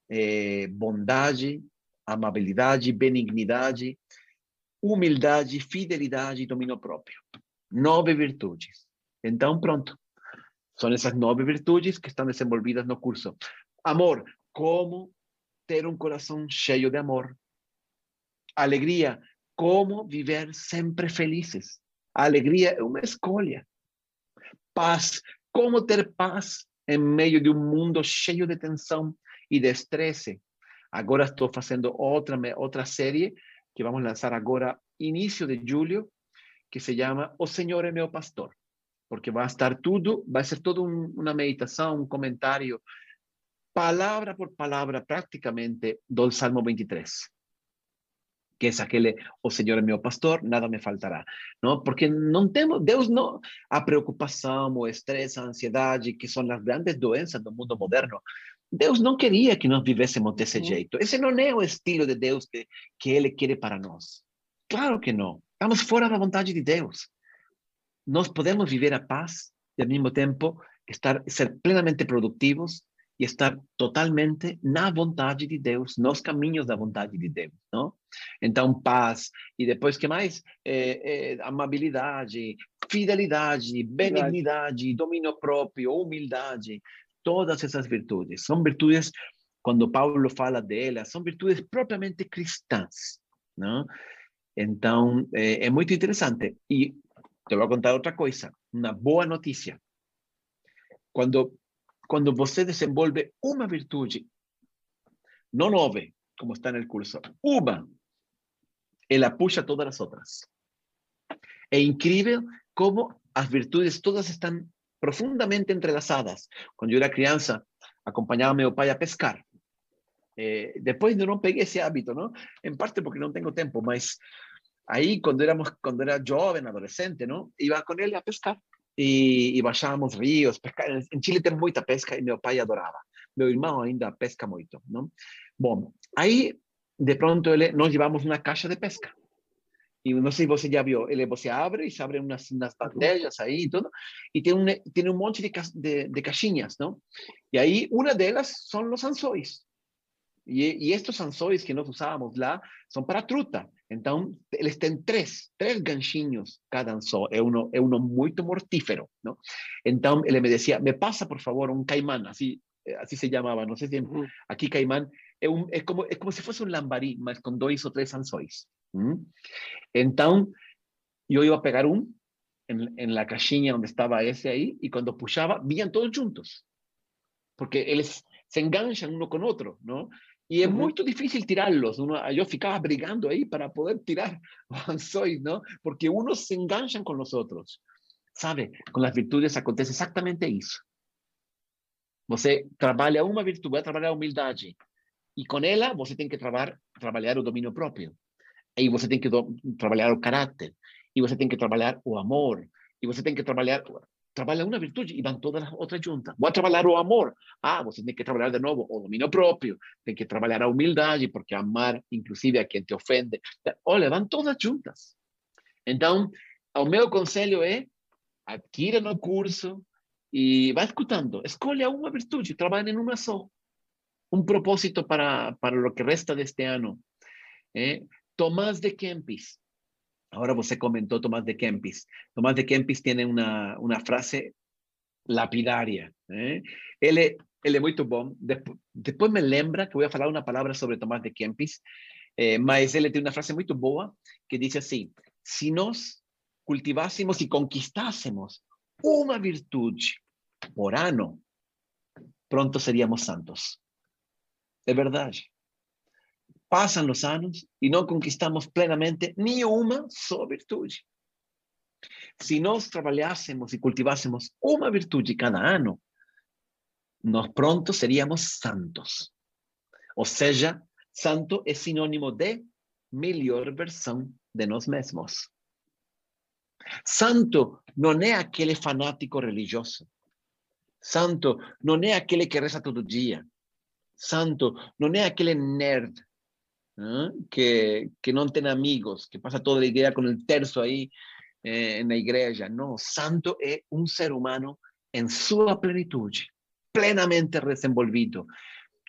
eh, bondade, amabilidade, benignidade, humildade, fidelidade e domínio próprio. Nove virtudes. Então, pronto. Son esas nueve virtudes que están desenvolvidas en el curso. Amor, ¿cómo tener un corazón lleno de amor? Alegría, ¿cómo vivir siempre felices? Alegría es una escolha. Paz, ¿cómo tener paz en medio de un mundo lleno de tensión y de estrés? Ahora estoy haciendo otra, otra serie que vamos a lanzar ahora, inicio de julio, que se llama O Señor es mi pastor porque va a estar todo, va a ser toda una meditación, un comentario, palabra por palabra prácticamente del Salmo 23 que es aquel, oh Señor es mi pastor, nada me faltará, ¿no? Porque no tenemos, Dios no, a preocupación, o estrés, a ansiedad, que son las grandes doenças del mundo moderno, Dios no quería que nos vivésemos de ese jeito. Ese no es el estilo de Dios que, que Él quiere para nosotros. Claro que no. Estamos fuera de la voluntad de Dios nos podemos vivir a paz y al mismo tiempo estar, ser plenamente productivos y estar totalmente na vontade de Deus, nos caminhos da vontade de Deus, não? Então, paz, e depois que mais? É, é, amabilidade, fidelidade, benignidade, domínio próprio, humildade, todas essas virtudes. São virtudes, quando Paulo fala delas, são virtudes propriamente cristãs. Não? Então, é, é muito interessante. E te vou contar outra coisa, uma boa notícia. Quando, quando você desenvolve uma virtude, não nove, como está no curso, uma, ela puxa todas as outras. É incrível como as virtudes todas estão profundamente entrelaçadas. Quando eu era criança, acompanhava meu pai a pescar. Eh, depois eu não peguei esse hábito, não? Em parte porque não tenho tempo, mas aí quando éramos, quando era jovem, adolescente, não? Iba com ele a pescar e, e baixávamos rios, pescar. Em Chile tem muita pesca e meu pai adorava. Meu irmão ainda pesca muito, não? Bom, aí de pronto ele, nós levamos uma caixa de pesca. E não sei se você já viu, ele você abre e se abre umas, umas bandejas aí e tudo, e tem um, tem um monte de, de, de caixinhas, não? E aí uma delas são os anzóis. E, e estes anzóis que nós usávamos lá são para truta. Então, eles têm três, três ganchinhos cada anzol. É um, é um muito mortífero, não? Então, ele me dizia, me passa, por favor, um caimán, assim, assim se chamava, não sei se aqui caimán, é, um, é, como, é como se fosse um lambari, mas com dois ou três anzóis. Então, yo iba a pegar un en, la caixinha donde estaba ese ahí y cuando puxaba, vían todos juntos. Porque ellos se enganchan uno con otro, ¿no? Y es muy difícil tirarlos. Uno, yo ficaba brigando ahí para poder tirar soy, ¿no? Porque unos se enganchan con los otros. ¿Sabe? Con las virtudes acontece exactamente eso. Você trabalha uma virtude, vai trabalhar a humildade. E com ela, você tem que trabalhar, trabalhar o domínio próprio. E você tem que trabalhar o caráter, e você tem que trabalhar o amor, e você tem que trabalhar trabalha uma virtude e vão todas as outras juntas. Vou trabalhar o amor. Ah, você tem que trabalhar de novo o domínio próprio, tem que trabalhar a humildade, porque amar, inclusive, a quem te ofende. Olha, vão todas juntas. Então, o meu conselho é adquira no curso e vá escutando. Escolha uma virtude, trabalhe em uma só. Um propósito para, para o que resta deste ano. Eh? Tomás de Kempis. Ahora você comentó Tomás de Kempis. Tomás de Kempis tiene una, una frase lapidaria. ¿eh? Él, es, él es muy bom. Después, después, me lembra que voy a hablar una palabra sobre Tomás de Kempis, eh, mas él tiene una frase muy boa que dice así, si nos cultivásemos y conquistásemos una virtud por ano, pronto seríamos santos. De verdad. Pasan los años y no conquistamos plenamente ni una sola virtud. Si nos trabajásemos y cultivásemos una virtud cada año, nos pronto seríamos santos. O sea, santo es sinónimo de mejor versión de nos mismos. Santo no es aquel fanático religioso. Santo no es aquel que reza todo día. Santo no es aquel nerd que, que no tiene amigos, que pasa toda la iglesia con el terzo ahí eh, en la iglesia. No, santo es un ser humano en su plenitud, plenamente desenvolvido.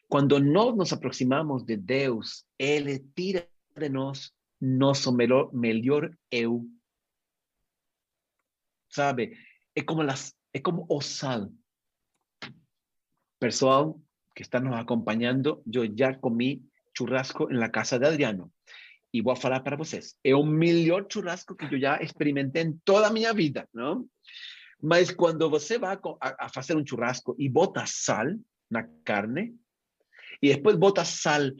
Cuando no nos aproximamos de Dios, Él tira de nos nosso melhor, melhor eu. Sabe? Es como, las, es como o sal. Pessoal que está nos acompañando, yo ya comí churrasco en la casa de Adriano. Y voy a hablar para ustedes. Es un mejor churrasco que yo ya experimenté en toda mi vida, ¿no? Mas cuando você va a, hacer un churrasco y bota sal na carne, y después bota sal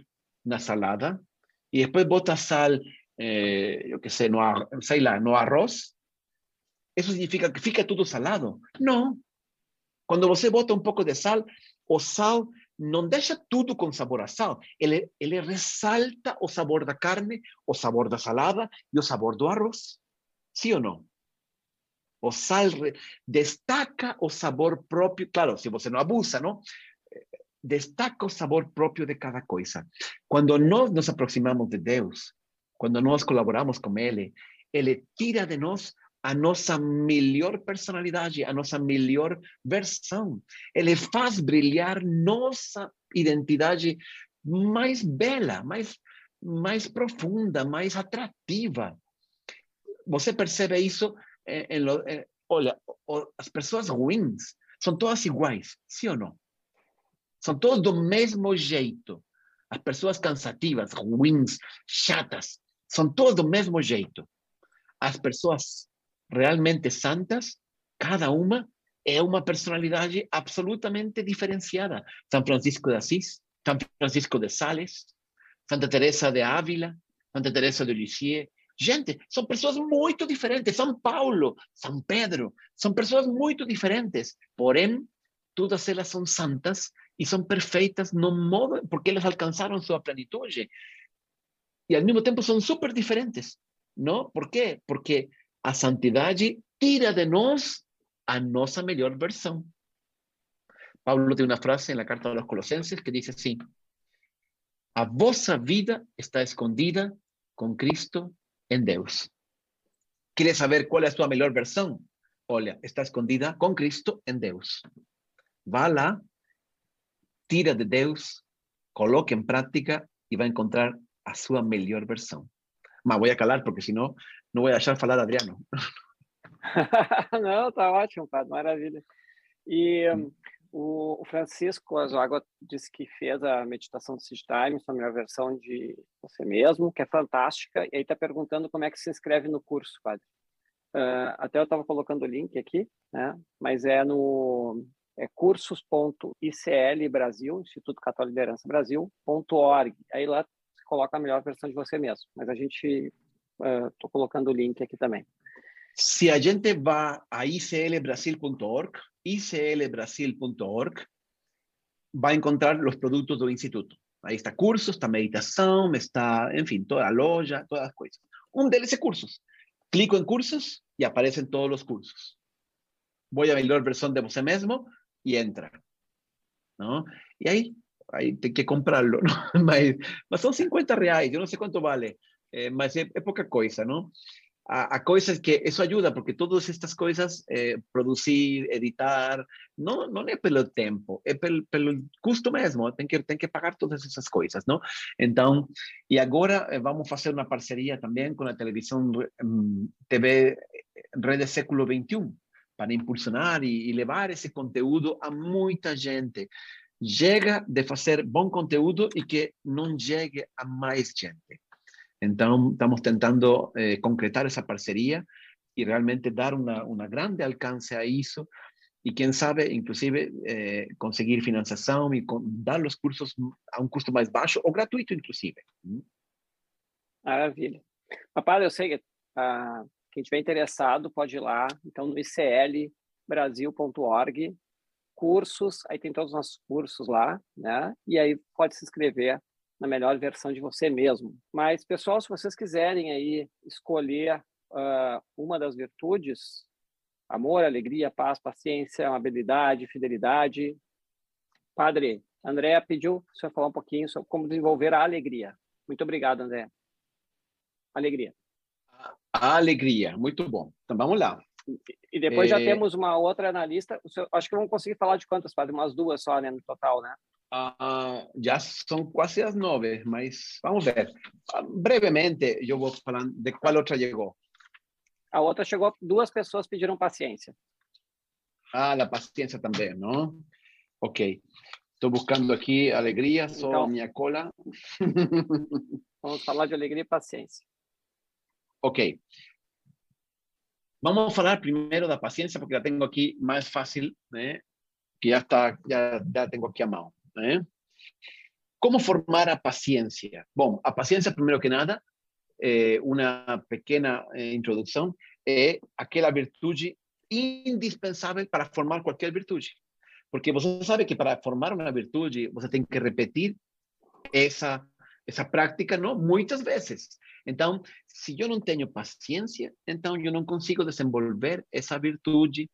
na salada, y después bota sal, eh, qué sé, no, sei lá, no arroz, eso significa que fica todo salado. No. Cuando você bota un poco de sal, o sal não deixa tudo com sabor a sal. Ele, ele ressalta o sabor da carne, o sabor da salada e o sabor do arroz. Sim ou não? O sal destaca o sabor próprio, claro, se você não abusa, não? Destaca o sabor próprio de cada coisa. Quando nós nos aproximamos de Deus, quando nós colaboramos com Ele, Ele tira de nós a nossa melhor personalidade, a nossa melhor versão. Ele faz brilhar nossa identidade mais bela, mais, mais profunda, mais atrativa. Você percebe isso eh, en lo, eh, olha, as pessoas ruins são todas iguais, sim ou não? São todos do mesmo jeito. As pessoas cansativas, ruins, chatas, são todas do mesmo jeito. As pessoas realmente santas, cada uma é uma personalidade absolutamente diferenciada. São Francisco de Assis, São Francisco de Sales, Santa Teresa de Ávila, Santa Teresa de Lisieux. Gente, são pessoas muito diferentes. São Paulo, São Pedro, são pessoas muito diferentes. Porém, todas elas são santas e são perfeitas no modo porque elas alcançaram sua plenitude. E ao mesmo tempo são super diferentes, não? Por quê? Porque a santidade tira de nós a nossa melhor versão. Paulo tem uma frase na carta aos Colossenses que diz assim: A vossa vida está escondida com Cristo em Deus. Quer saber qual é a sua melhor versão? Olha, está escondida com Cristo em Deus. Vá lá, tira de Deus, coloque em prática e vai encontrar a sua melhor versão. Mas vou a calar porque senão não vou deixar falar Adriano. não, tá ótimo, padre, maravilha. E um, o, Francisco Azuaga disse que fez a meditação do Seed Time, a minha versão de você mesmo, que é fantástica, e aí está perguntando como é que se inscreve no curso, padre. Uh, até eu estava colocando o link aqui, né? mas é no é cursos.icl Brasil, Instituto Católico de Liderança Brasil.org. Aí lá coloca a melhor versão de você mesmo. Mas a gente estou uh, colocando o link aqui também. Se a gente vai a iclbrasil.org, iclbrasil.org, vai encontrar os produtos do Instituto. Aí está cursos, está meditação, está, enfim, toda a loja, todas as coisas. Um deles é cursos. Clico em cursos e aparecem todos os cursos. Vou a melhor versão de você mesmo y entra. ¿no? Y ahí, ahí hay que comprarlo, ¿no? Mas, son 50 reais, yo no sé cuánto vale, eh, mas es, poca cosa, ¿no? A, a coisas que eso ayuda, porque todas estas cosas, eh, producir, editar, no, no es pelo tiempo, es pelo, pelo custo mesmo, tem que, tem que pagar todas esas cosas, ¿no? Então, y ahora eh, vamos a hacer una parcería también con la televisión um, TV Rede Século XXI, para impulsionar e, e levar esse conteúdo a muita gente. Chega de fazer bom conteúdo e que não chegue a mais gente. Então, estamos tentando eh, concretar essa parceria e realmente dar uma, uma grande alcance a isso e quem sabe, inclusive, eh, conseguir financiação e dar os cursos a um custo mais baixo ou gratuito, inclusive. Maravilha. Papai, eu sei que ah, quem tiver interessado pode ir lá, então no iclbrasil.org, cursos, aí tem todos os nossos cursos lá, né? E aí pode se inscrever na melhor versão de você mesmo. Mas, pessoal, se vocês quiserem aí escolher uh, uma das virtudes, amor, alegria, paz, paciência, amabilidade, fidelidade, Padre, André pediu para o senhor falar um pouquinho sobre como desenvolver a alegria. Muito obrigado, André. Alegria. A alegria, muito bom. Então vamos lá. E depois é... já temos uma outra analista. Acho que vamos conseguir falar de quantas, Padre? Umas duas só, né, no total, né? Ah, já são quase as nove, mas vamos ver. Ah, brevemente, eu vou falando de qual outra chegou. A outra chegou, duas pessoas pediram paciência. Ah, a paciência também, não? Ok. Estou buscando aqui alegria, só então, minha cola. vamos falar de alegria e paciência. Ok. Vamos a hablar primero de la paciencia porque la tengo aquí más fácil, ¿eh? que ya está, ya, ya tengo aquí a mano. ¿eh? ¿Cómo formar a paciencia? Bueno, a paciencia, primero que nada, eh, una pequeña introducción, es aquella virtud indispensable para formar cualquier virtud. Porque você sabe que para formar uma virtude, você tem que repetir essa essa prática, não? Muitas vezes. Então, se eu não tenho paciência, então eu não consigo desenvolver essa virtude,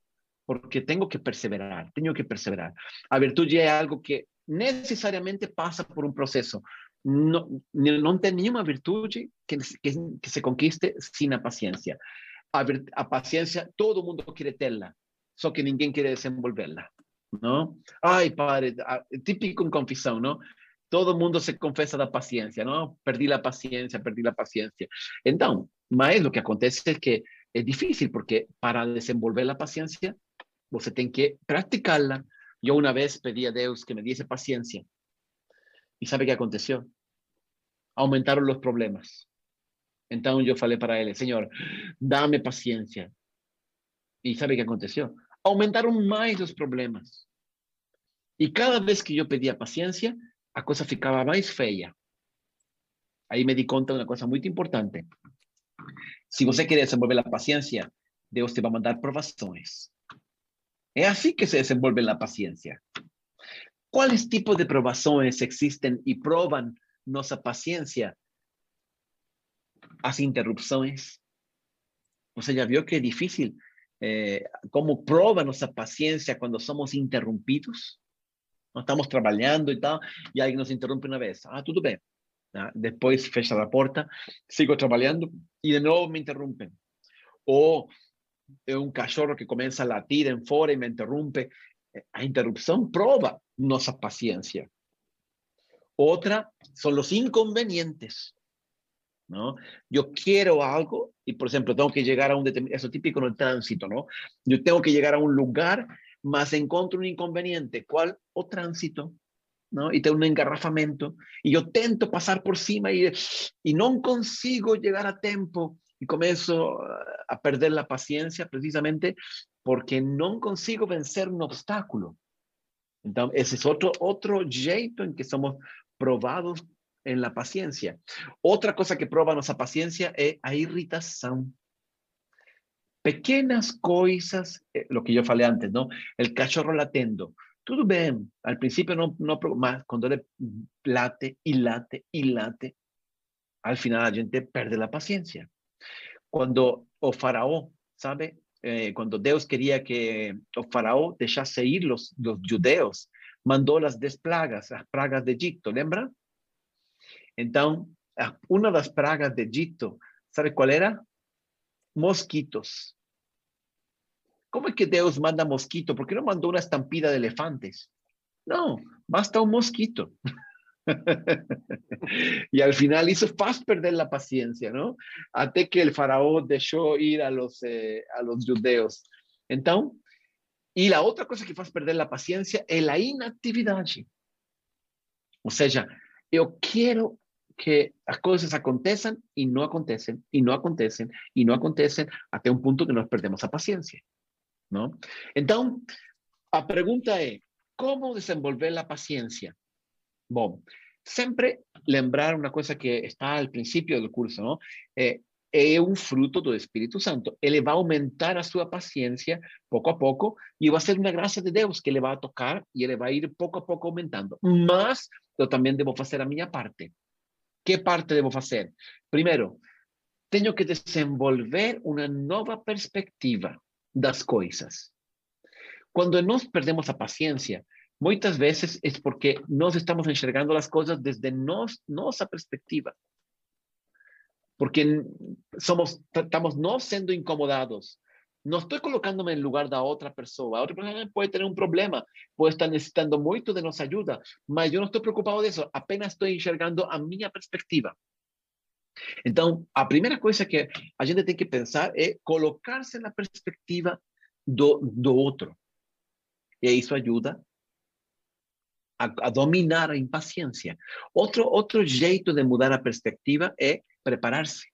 porque tenho que perseverar, tenho que perseverar. A virtude é algo que necessariamente passa por um processo. Não, não tem nenhuma virtude que, que, que se conquiste sem a paciência. A, a paciência, todo mundo quer tê-la, só que ninguém quer desenvolvê-la. Não? Ai, padre, típico em confissão, não? Todo mundo se confesa la paciencia, ¿no? Perdí la paciencia, perdí la paciencia. Entonces, más lo que acontece es que es difícil porque para desenvolver la paciencia, usted tiene que practicarla. Yo una vez pedí a Dios que me diese paciencia. ¿Y sabe qué aconteció? Aumentaron los problemas. Entonces yo falé para él, Señor, dame paciencia. ¿Y sabe qué aconteció? Aumentaron más los problemas. Y cada vez que yo pedía paciencia, la cosa ficaba más fea. Ahí me di cuenta de una cosa muy importante. Si usted quiere desenvolver la paciencia, Dios te va a mandar provaciones. Es así que se desenvuelve la paciencia. ¿Cuáles tipos de provaciones existen y proban nuestra paciencia? Hace interrupciones. O sea, ya vio que es difícil. Eh, ¿Cómo proba nuestra paciencia cuando somos interrumpidos? No estamos trabajando y tal, y alguien nos interrumpe una vez. Ah, todo bien. Ah, fecha la puerta, sigo trabajando y de nuevo me interrumpen. O un cachorro que comienza a latir en fuera y me interrumpe. La interrupción prueba nuestra paciencia. Otra son los inconvenientes. ¿no? Yo quiero algo y, por ejemplo, tengo que llegar a un determinado, eso típico en el tránsito, ¿no? Yo tengo que llegar a un lugar, más encuentro un inconveniente. ¿Cuál? O tránsito. ¿no? Y tengo un engarrafamiento y yo tento pasar por cima y, y no consigo llegar a tiempo y comienzo a perder la paciencia precisamente porque no consigo vencer un obstáculo. Entonces, ese es otro, otro jeito en que somos probados en la paciencia. Otra cosa que prueba nuestra paciencia es a irritación. Pequeñas cosas, eh, lo que yo falei antes, ¿no? El cachorro latendo. Todo bien, al principio no, no, más cuando le late y late y late, al final la gente pierde la paciencia. Cuando o faraón, ¿sabe? Eh, cuando Dios quería que o faraón dejase ir los, los judeos, mandó las desplagas, las plagas de Egipto, ¿lembra? Entonces, una de las plagas de Egipto, ¿sabe cuál era? Mosquitos. ¿Cómo es que Dios manda mosquito? ¿Por qué no mandó una estampida de elefantes? No, basta un mosquito. y al final hizo fácil perder la paciencia, ¿no? Hasta que el faraón dejó ir a los, eh, a los judeos. Entonces, y la otra cosa que hace perder la paciencia es la inactividad. O sea, yo quiero que las cosas aconteçam y no acontecen, y no acontecen, y no acontecen, hasta un punto que nos perdemos la paciencia. ¿no? Entonces, la pregunta es, ¿cómo desenvolver la paciencia? Bueno, siempre lembrar una cosa que está al principio del curso. Eh, es un fruto del Espíritu Santo. Él va a aumentar a su paciencia poco a poco y va a ser una gracia de Dios que le va a tocar y él va a ir poco a poco aumentando. Más, yo también debo hacer a mi parte. ¿Qué parte debo hacer? Primero, tengo que desenvolver una nueva perspectiva das coisas. Quando nós perdemos a paciência, muitas vezes é porque nós estamos enxergando as coisas desde nós, nossa perspectiva. Porque somos, estamos nós sendo incomodados. Não estou colocando-me em lugar da outra pessoa. A outra pessoa pode ter um problema, pode estar necessitando muito de nossa ajuda, mas eu não estou preocupado disso. Apenas estou enxergando a minha perspectiva. Então, a primeira coisa que a gente tem que pensar é colocar-se na perspectiva do, do outro. E isso ajuda a, dominar a impaciência. Outro, outro jeito de mudar a perspectiva é preparar-se.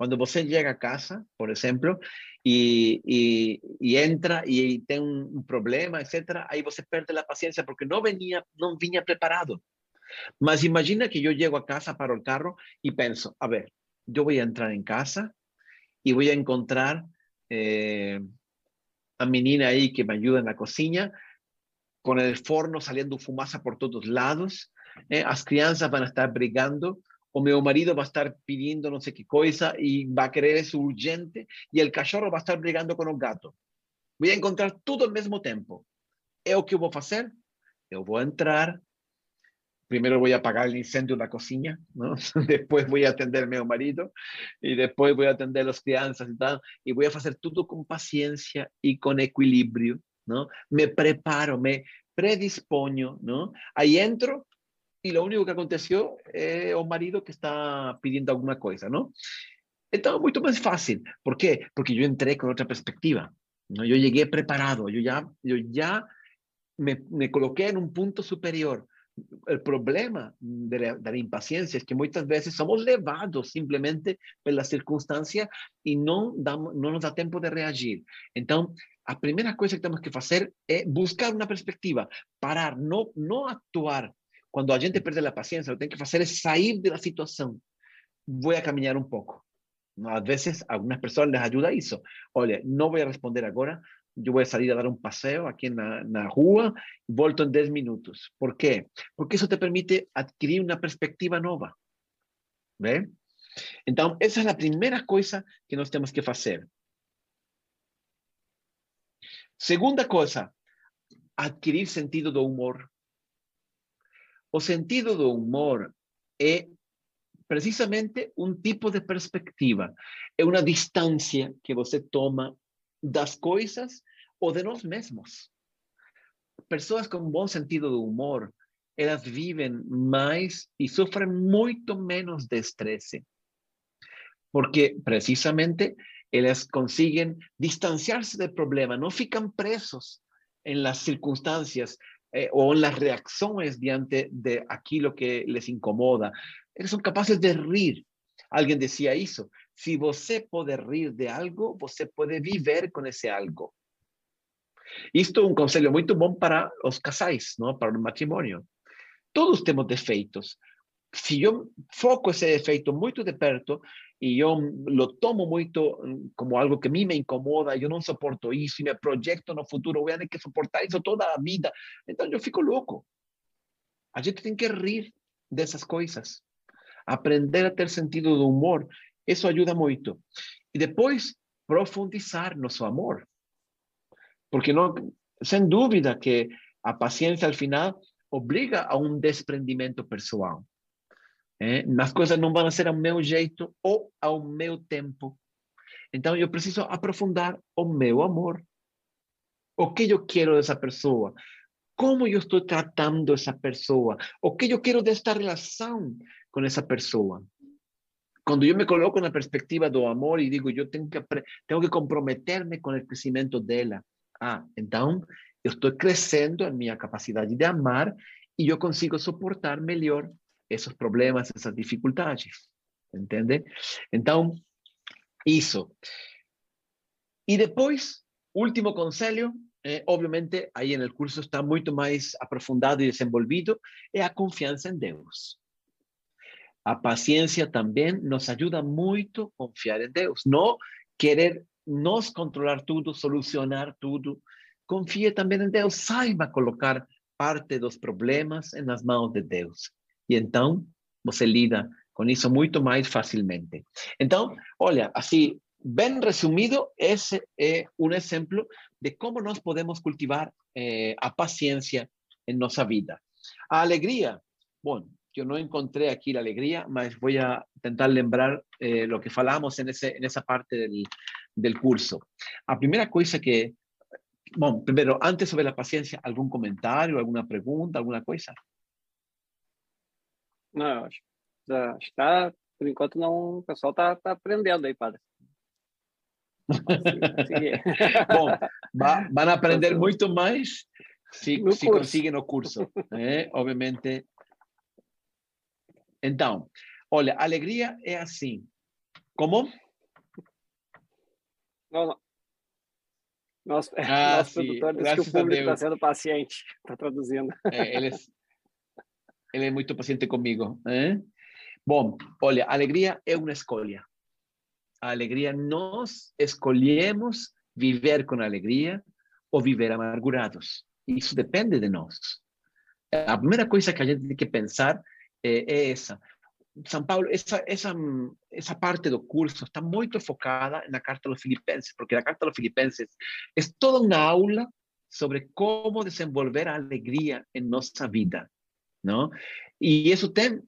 Quando você chega a casa, por exemplo, e, e, e entra e tem um problema, etc., aí você perde a paciência porque não vinha, não vinha preparado. Mas imagina que yo llego a casa, paro el carro y pienso, a ver, yo voy a entrar en casa y voy a encontrar eh, a mi niña ahí que me ayuda en la cocina, con el forno saliendo fumaza por todos lados, eh, las crianzas van a estar brigando, o mi marido va a estar pidiendo no sé qué cosa y va a querer eso urgente, y el cachorro va a estar brigando con el gato. Voy a encontrar todo al mismo tiempo. ¿Es lo que voy a hacer? Yo voy a entrar, primero voy a apagar el incendio en la cocina, ¿no? después voy a atender a mi marido y después voy a atender a las crianzas y tal, y voy a hacer todo con paciencia y con equilibrio, ¿no? Me preparo, me predispongo, ¿no? Ahí entro y lo único que aconteció es un marido que está pidiendo alguna cosa, ¿no? Estaba mucho más fácil. ¿Por qué? Porque yo entré con otra perspectiva. ¿no? Yo llegué preparado, yo ya, yo ya me, me coloqué en un punto superior. El problema de la, impaciencia es que muchas veces somos levados simplemente por la circunstancia y no, damos, no nos da tiempo de reagir. Entonces, la primera cosa que tenemos que hacer es buscar una perspectiva, parar, no, no actuar. Cuando la gente pierde la paciencia, lo que tiene que hacer es salir de la situación. Voy a caminar un poco. A veces a algunas personas les ayuda eso. Oye, no voy a responder ahora, yo voy a salir a dar aquí en la, en la rua, volto en 10 minutos. ¿Por qué? Porque eso te permite adquirir una perspectiva nueva. ¿Ve? Entonces, esa es la primera cosa que nos tenemos que hacer. Segunda cosa, adquirir sentido do humor. O sentido do humor é precisamente um tipo de perspectiva, é uma distância que você toma das coisas ou de nós mesmos. Pessoas com bom sentido do humor, elas vivem mais e sofrem muito menos de estresse. Porque precisamente ellas consiguen distanciarse del problema, no fican presos en las circunstancias eh, o en las reacciones diante de aquí lo que les incomoda. Ellos son capaces de rir. Alguien decía eso, si você puede rir de algo, você puede vivir con ese algo. Esto es un consejo muy bom para los casais, ¿no? para el matrimonio. Todos tenemos defeitos. Si yo foco ese defeito muy de perto, y yo lo tomo mucho mm, como algo que a mí me incomoda, yo no soporto eso y me proyecto en el futuro, voy a tener que soportar eso toda la vida. Entonces yo fico loco. A gente tiene que rir de esas cosas, aprender a tener sentido de humor, eso ayuda mucho. Y después profundizar nuestro amor. Porque no, sin duda que a paciencia al final obliga a un desprendimiento personal. É, as coisas não vão ser ao meu jeito ou ao meu tempo. Então eu preciso aprofundar o meu amor. O que eu quero dessa pessoa? Como eu estou tratando essa pessoa? O que eu quero desta relação com essa pessoa? Quando eu me coloco na perspectiva do amor e digo, eu tenho que, tenho que comprometer-me com o crescimento dela. Ah, então eu estou crescendo a minha capacidade de amar e eu consigo suportar melhor esos problemas, esas dificultades. ¿Entiende? Entonces, eso. Y después, último consejo, eh, obviamente ahí en el curso está mucho más aprofundado y desenvolvido, es la confianza en Dios. La paciencia también nos ayuda mucho a confiar en Dios, no querer nos controlar todo, solucionar todo. Confíe también en Dios, saiba colocar parte de los problemas en las manos de Dios. E então você lida com isso muito mais facilmente. Então, olha, assim, bem resumido, esse é um exemplo de como nós podemos cultivar eh, a paciência em nossa vida. A alegria, bom, eu não encontrei aqui a alegria, mas vou a tentar lembrar eh, o que falamos nessa parte del curso. A primeira coisa que, bom, primeiro, antes sobre a paciência, algum comentário, alguma pergunta, alguma coisa? Não, acho, acho que tá, por enquanto não, o pessoal tá, tá aprendendo aí, padre. Bom, vão aprender muito mais se, se conseguem no curso, né? obviamente. Então, olha, alegria é assim. Como? Não, não. Nosso, ah, nosso produtor disse que o público está sendo paciente, está traduzindo. É, eles, Ele é muito paciente comigo. ¿eh? Bom, olha, a alegria é uma escolha. A alegria, nós escolhemos viver com alegria ou viver amargurados. Isso depende de nós. A primeira coisa que a gente que pensar é, é essa. São Paulo, essa, essa, essa parte do curso está muito focada na Carta aos Filipenses, porque a Carta aos Filipenses é toda uma aula sobre como desenvolver a alegria em nossa vida. ¿No? Y eso tiene,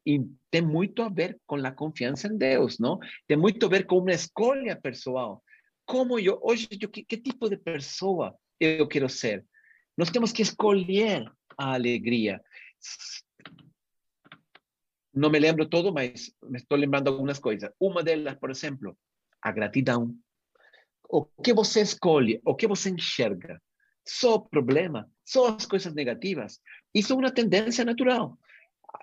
tem mucho a ver con la confianza en Dios, ¿no? Tem mucho a ver con una escolha pessoal. Como yo, oye, yo, ¿qué, qué tipo de persona yo quiero ser? Nos tenemos que escolher a alegría. No me lembro todo, mas me estoy lembrando algunas cosas. Una de ellas, por ejemplo, a gratidão. O que você escolhe, o que você enxerga, só problema, só as coisas negativas. Isso é uma tendência natural.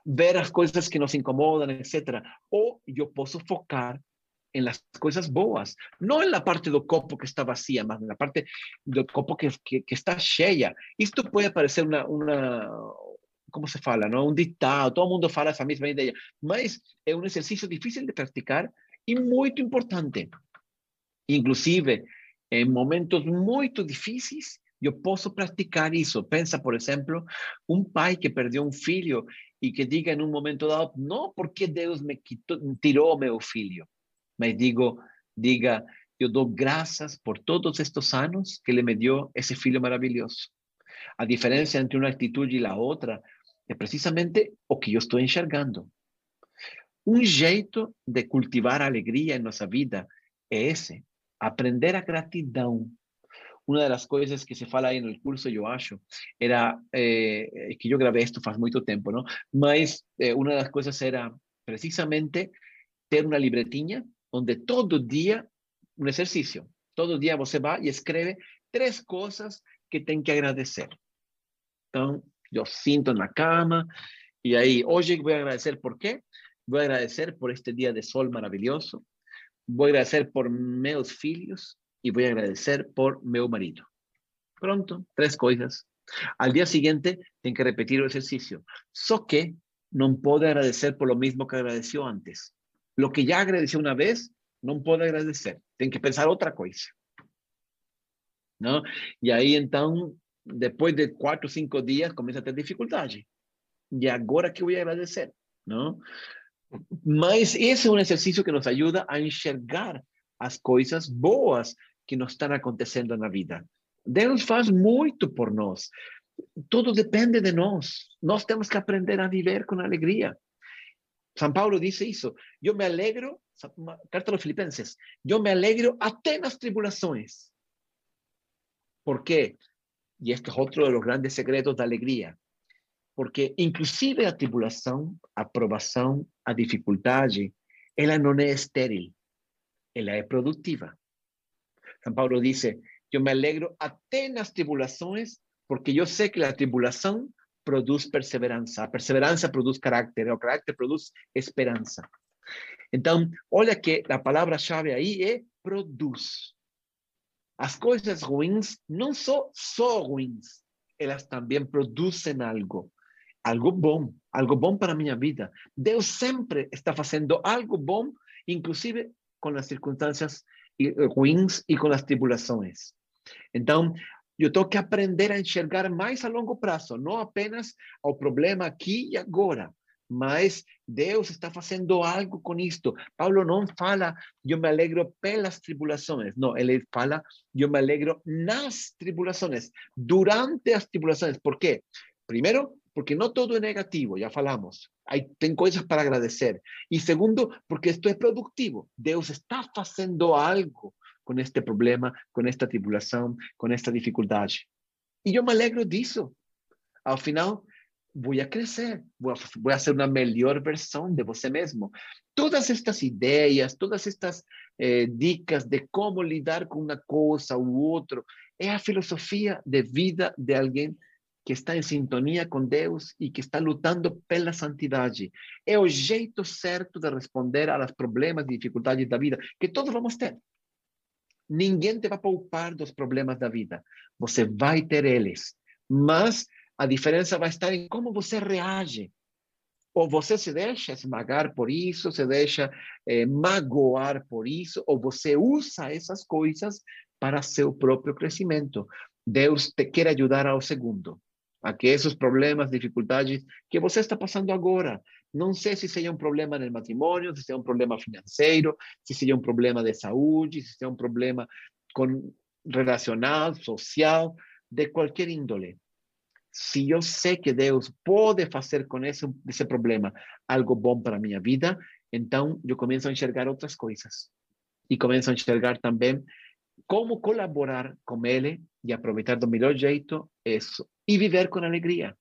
Ver as coisas que nos incomodam, etc. Ou eu posso focar en las cosas boas, no en la parte del copo que está vacía, más en la parte del copo que, que, que está cheia. Esto puede parecer una, una, como se fala, não? Um ditado, todo mundo fala essa mesma ideia, mas é um exercício difícil de praticar e muito importante. Inclusive, em momentos muito difíceis, eu posso praticar isso. Pensa, por exemplo, um pai que perdeu um filho e que diga em um momento dado, não porque Deus me quitou, tirou meu filho, mas digo, diga, eu dou graças por todos estes anos que ele me deu esse filho maravilhoso. A diferença entre uma atitude e a outra é precisamente o que eu estou enxergando. Um jeito de cultivar a alegria em nossa vida é esse, aprender a gratidão. Uma das coisas que se fala aí no curso, eu acho, era eh, que eu gravei isto faz muito tempo, não? Mas eh, uma das coisas era precisamente ter uma libretinha onde todo dia, um exercício, todo dia você vai e escreve três coisas que tem que agradecer. Então, eu sinto na cama e aí hoje vou agradecer por quê? Vou agradecer por este dia de sol maravilhoso, vou agradecer por meus filhos e vou agradecer por meu marido. Pronto, três coisas. Al dia seguinte tem que repetir o exercício. Só que não pode agradecer por lo mesmo que agradeceu antes. Lo que ya agradeció una vez, no puede agradecer. Tiene que pensar otra cosa. ¿No? Y ahí entonces, después de cuatro o cinco días, comienza a tener dificultad. ¿Y ahora qué voy a agradecer? ¿No? Mas ese es un ejercicio que nos ayuda a enxergar as coisas boas que nos estão acontecendo na vida. Deus faz muito por nós. Tudo depende de nós. Nós temos que aprender a viver com alegria. San Pablo dice eso, yo me alegro, carta a los filipenses, yo me alegro até nas tribulaciones. ¿Por qué? Y este es otro de los grandes secretos de alegría. Porque inclusive a tribulación, a provação, a dificuldade, ela não é estéril, ela é produtiva. San Pablo dice, yo me alegro até nas tribulações, porque yo sé que la tribulación produz perseverança. A perseverança produz carácter, o carácter produz esperança. Então, olha que a palavra-chave aí é produz. As coisas ruins não são só ruins, elas também produzem algo, algo bom, algo bom para minha vida. Deus sempre está fazendo algo bom, inclusive com as circunstâncias ruins e com as tribulações. Então, eu tenho que aprender a enxergar mais a longo prazo, não apenas o problema aqui e agora, mas Deus está fazendo algo com isto. Paulo não fala, eu me alegro pelas tribulações. Não, ele fala, eu me alegro nas tribulações, durante as tribulações. Por quê? Primeiro, porque não tudo é negativo, já falamos. Aí tem coisas para agradecer. E segundo, porque isto é produtivo. Deus está fazendo algo com este problema, com esta tribulação, com esta dificuldade. E eu me alegro disso. Ao final, vou a crescer, vou a, vou a ser uma melhor versão de você mesmo. Todas estas ideias, todas estas eh, dicas de como lidar com uma coisa ou outra, é a filosofia de vida de alguém que está em sintonia com Deus e que está lutando pela santidade. É o jeito certo de responder aos problemas e dificuldades da vida, que todos vamos ter. Ninguém te vai poupar dos problemas da vida. Você vai ter eles. Mas a diferença vai estar em como você reage. Ou você se deixa esmagar por isso, se deixa eh, magoar por isso, ou você usa essas coisas para seu próprio crescimento. Deus te quer ajudar ao segundo, a que esses problemas, dificuldades que você está passando agora, não sei se seja um problema no matrimônio, se seja um problema financeiro, se seja um problema de saúde, se seja um problema com, relacional, social, de qualquer índole. Se eu sei que Deus pode fazer com esse, esse problema algo bom para a minha vida, então eu começo a enxergar outras coisas. E começo a enxergar também como colaborar com Ele e aproveitar do melhor jeito isso. E viver com alegria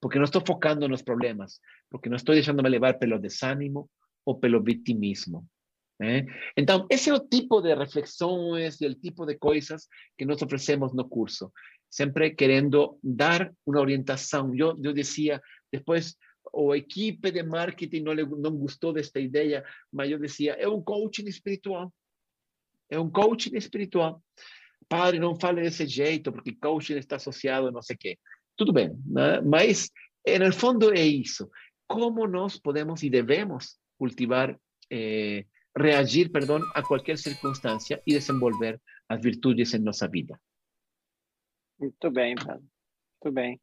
porque no estoy focando en los problemas, porque no estoy dejándome llevar pelo desánimo o pelo victimismo. ¿eh? Entonces, ese es el tipo de reflexiones y el tipo de cosas que nos ofrecemos no curso. Siempre queriendo dar una orientación. Yo, yo decía, después, o equipe de marketing no le no gustó de esta idea, pero yo decía, es un coaching espiritual. Es un coaching espiritual. Padre, não fale desse jeito, porque coaching está associado a não sei o quê. Tudo bem, né? mas, no fundo, é isso. Como nós podemos e devemos cultivar eh, reagir, perdão, a qualquer circunstância e desenvolver as virtudes em nossa vida. Muito bem, Padre. Muito bem.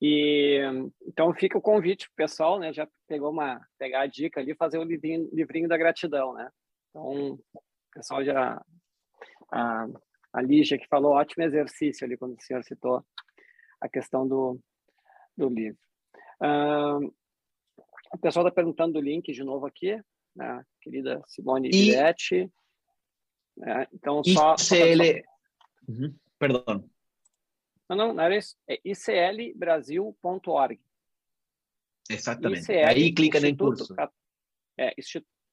E então fica o convite pro pessoal, né? Já pegou uma pegar a dica ali, fazer o livrinho, livrinho da gratidão, né? Então, pessoal já a, a Lígia que falou ótimo exercício ali quando o senhor citou a questão do, do livro. Uh, o pessoal está perguntando do link de novo aqui, né? querida Simone e... Diretti. É, então, só. ICL. Só... Uhum. Perdão. Não, não, não era isso. É iclbrasil.org. Exatamente. ICL, Aí clica no curso. É,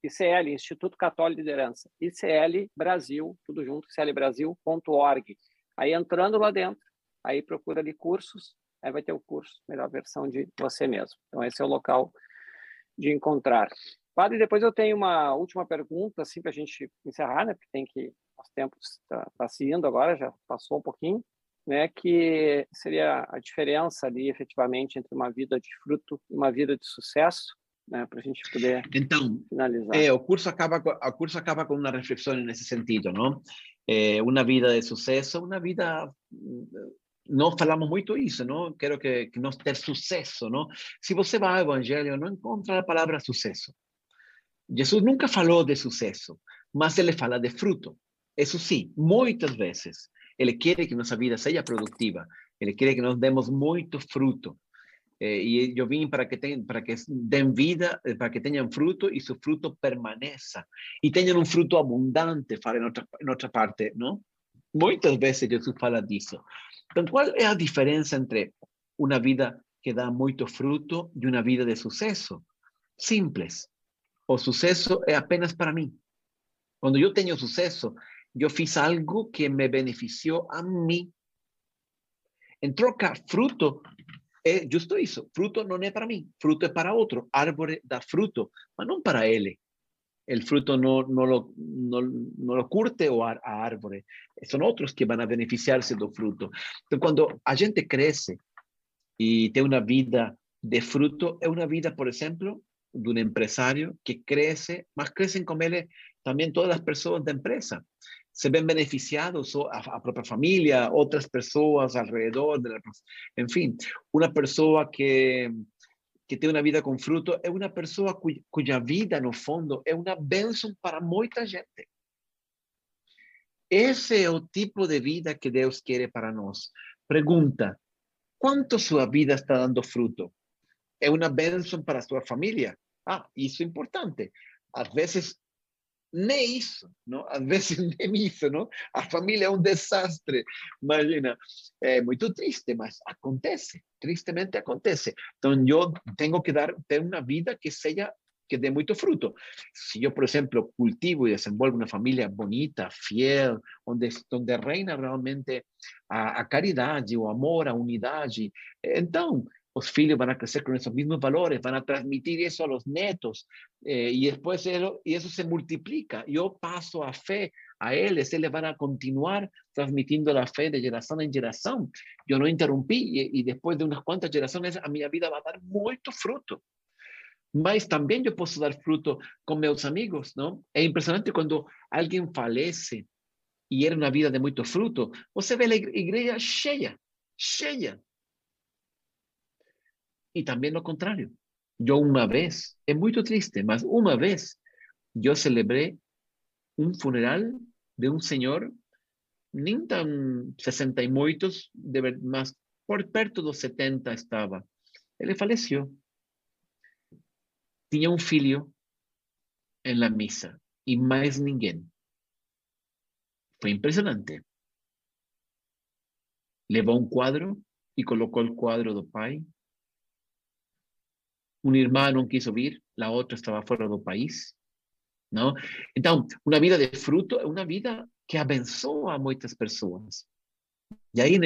ICL, Instituto Católico de Liderança. ICL Brasil, tudo junto, iclbrasil.org. Aí entrando lá dentro, aí procura ali cursos, aí vai ter o curso, melhor versão de você mesmo. Então, esse é o local de encontrar. Padre, depois eu tenho uma última pergunta, assim, para a gente encerrar, né? Porque tem que. Os tempos está tá se indo agora, já passou um pouquinho, né? Que seria a diferença ali, efetivamente, entre uma vida de fruto e uma vida de sucesso, né? Para a gente poder então, finalizar. É, o curso acaba, o curso acaba com uma reflexão nesse sentido, não? É, uma vida de sucesso, uma vida nós falamos muito isso, não? Quero que, que nós ter sucesso, não? Se você vai ao Evangelho, não encontra a palavra sucesso. Jesus nunca falou de sucesso, mas ele fala de fruto. Isso sim, muitas vezes. Ele quer que nossa vida seja produtiva. Ele quer que nós demos muito fruto. Eh, e eu vim para que tenham, para que den vida, eh, para que tenham fruto e seu fruto permaneça e tenham um fruto abundante, fala em outra, em outra parte, não? Muitas vezes Jesus fala disso. Então, qual é a diferença entre uma vida que dá muito fruto e uma vida de sucesso? Simples. o suceso es apenas para mí. Cuando yo tengo suceso, yo fiz algo que me benefició a mí. En troca, fruto justo eso. Fruto no es para mí, fruto es para otro. Árbol da fruto, pero no para él. El fruto no, no, lo, no, lo curte o a, a árvore. Son otros que van a beneficiarse del fruto. Entonces, cuando a gente crece y tiene una vida de fruto, es una vida, por ejemplo, de un empresario que crece, más crecen con él también todas las personas de empresa. Se ven beneficiados a, a propia familia, otras personas alrededor, de la, en fin, una persona que, que tiene una vida con fruto es una persona cuya vida, en el fondo, es una bendición para mucha gente. Ese es el tipo de vida que Dios quiere para nosotros. Pregunta, ¿cuánto su vida está dando fruto? ¿Es una bendición para su familia? Ah, isso é importante. Às vezes, nem isso, não? Às vezes, nem isso, não? A família é um desastre. Imagina, é muito triste, mas acontece. Tristemente acontece. Então, eu tenho que dar ter uma vida que seja que dê muito fruto. Se eu, por exemplo, cultivo e desenvolvo uma família bonita, fiel, onde, onde reina realmente a, a caridade, o amor, a unidade, então los filhos van a crecer con esos mismos valores, van a transmitir eso a los netos eh, y después eso, se multiplica. Yo paso a fe a ellos, ellos van a continuar transmitiendo la fe de generación en generación. Yo no interrumpí y, después de unas cuantas generaciones a mi vida va a dar mucho fruto. Mas también yo puedo dar fruto con mis amigos, ¿no? Es impresionante cuando alguien falece y era una vida de mucho fruto. Você ve la iglesia cheia, cheia y también lo contrario. Yo una vez, es muy triste, mas una vez yo celebré un funeral de un señor, ni tan 60 y muchos, de más por perto de los 70 estaba. Él falleció. Tenía un filho en la misa y más ninguém. Fue impresionante. Levó un cuadro y colocó el cuadro do pai un hermano quiso vir, la otra estaba fuera del país. não? Então, uma vida de fruto é uma vida que abençoa muitas pessoas. E aí,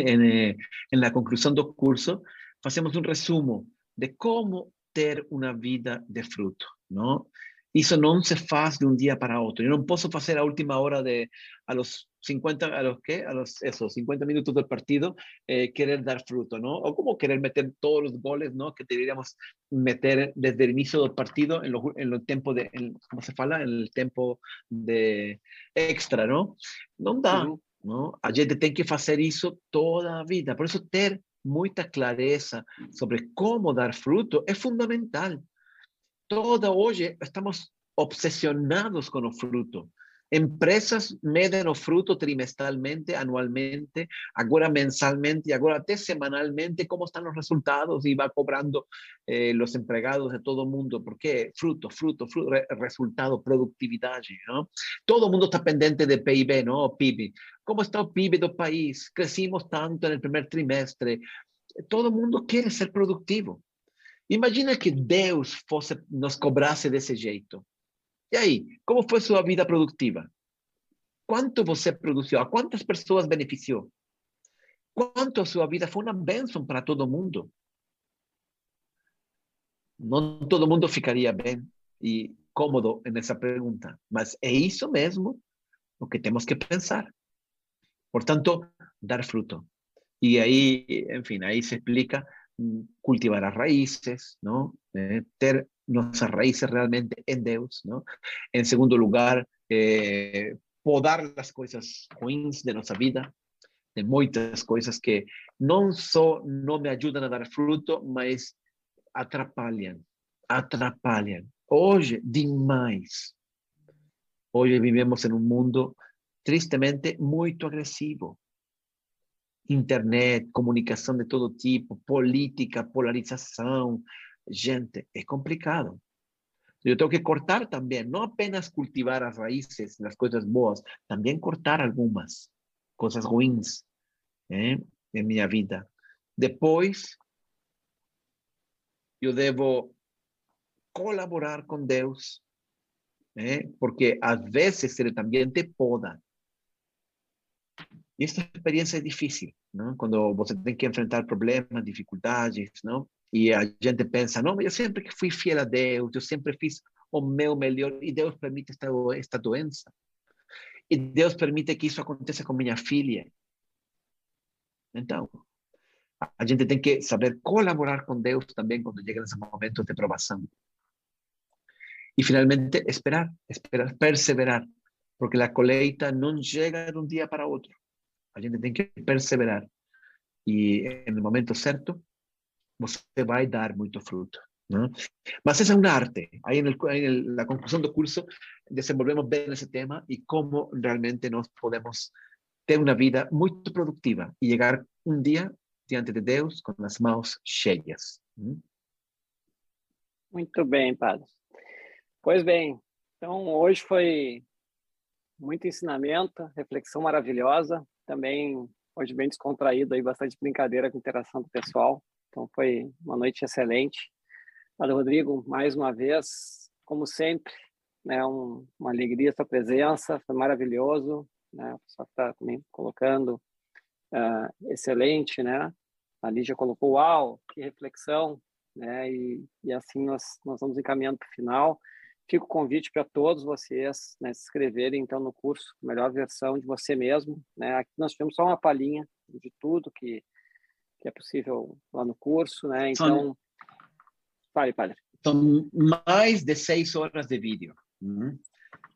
na conclusão do curso, fazemos um resumo de como ter uma vida de fruto, não? Isso não se faz de um dia para outro. Eu não posso fazer a última hora de a los 50 a los qué? A los esos 50 minutos del partido eh, querer dar fruto, ¿no? O como querer meter todos los goles, ¿no? Que deberíamos meter desde el inicio del partido en los en los tiempos de en, ¿cómo se fala? En el tiempo de extra, ¿no? Non dá, uh -huh. ¿no? A gente tem que fazer isso toda a vida. Por isso ter muita clareza sobre como dar fruto é fundamental. Toda hoje estamos obsesionados com o fruto. Empresas meden o fruto trimestralmente, anualmente, agora mensalmente y agora até semanalmente, cómo están los resultados y va cobrando eh, los empregados de todo el mundo. ¿Por qué? Fruto, fruto, fruto re, resultado, productividad. ¿no? Todo el mundo está pendiente de PIB, ¿no? PIB. ¿Cómo está el PIB del país? Crecimos tanto en el primer trimestre. Todo el mundo quiere ser productivo. Imagina que Deus fosse, nos cobrasse desse jeito. E aí, como foi sua vida produtiva? Quanto você produziu? A quantas pessoas beneficiou? Quanto a sua vida foi uma bênção para todo mundo? Não todo mundo ficaria bem e cômodo nessa pergunta, mas é isso mesmo o que temos que pensar. Portanto, dar fruto. E aí, enfim, aí se explica cultivar las raíces, ¿no? Eh, nuestras raíces realmente en Dios, ¿no? En segundo lugar, eh, podar las cosas ruins de nuestra vida, de muchas cosas que no solo no me ayudan a dar fruto, mas atrapalham, atrapalham. Hoje, demais. Hoje vivemos en un mundo tristemente muy agresivo internet, comunicação de todo tipo, política, polarização. Gente, é complicado. Eu tenho que cortar também, não apenas cultivar as raízes das coisas boas, também cortar algumas coisas ruins em minha vida. Depois, eu devo colaborar com Deus, porque às vezes ele também te poda. E esta experiência é difícil, não? quando você tem que enfrentar problemas, dificuldades, não? E a gente pensa, não, mas eu sempre que fui fiel a Deus, eu sempre fiz o meu melhor, e Deus permite esta, esta doença. E Deus permite que isso aconteça com minha filha. Então, a gente tem que saber colaborar com Deus também quando chega nesse momento de provação. E finalmente, esperar, esperar, perseverar, porque a colheita não chega de um dia para outro. A gente tem que perseverar. E no momento certo, você vai dar muito fruto. Não? Mas essa é uma arte. Aí, na conclusão do curso, desenvolvemos bem esse tema e como realmente nós podemos ter uma vida muito produtiva e chegar um dia diante de Deus com as mãos cheias. Muito bem, Padre. Pois bem, então hoje foi muito ensinamento, reflexão maravilhosa também hoje bem descontraído aí, bastante brincadeira com interação do pessoal. Então foi uma noite excelente. Padre Rodrigo, mais uma vez, como sempre, né, um, uma alegria sua presença, foi maravilhoso, né, o pessoal está também colocando uh, excelente, né, a Lígia colocou, uau, que reflexão, né, e, e assim nós, nós vamos encaminhando para o final. Fica o convite para todos vocês né, se inscreverem então no curso Melhor Versão de Você Mesmo. Né? Aqui nós tivemos só uma palhinha de tudo que, que é possível lá no curso. Né? Então, são, fale, padre. São mais de seis horas de vídeo. Uhum.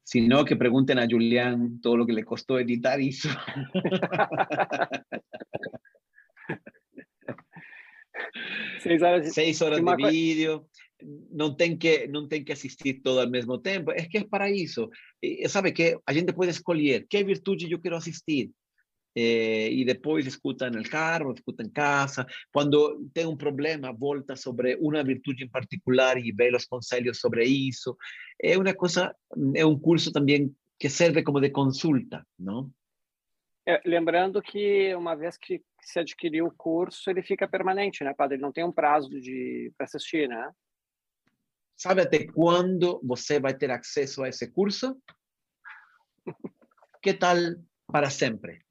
Se não, que perguntem a Julián todo o que lhe custou editar isso. seis horas de, seis horas de vídeo não tem que não tem que assistir todo ao mesmo tempo é que é para isso e, sabe que a gente pode escolher que virtude eu quero assistir eh, e depois escuta no carro escuta em casa quando tem um problema volta sobre uma virtude em particular e vê os conselhos sobre isso é uma coisa é um curso também que serve como de consulta não é, lembrando que uma vez que se adquiriu o curso, ele fica permanente, né, padre? Ele não tem um prazo de para assistir, né? Sabe até quando você vai ter acesso a esse curso? Que tal para sempre?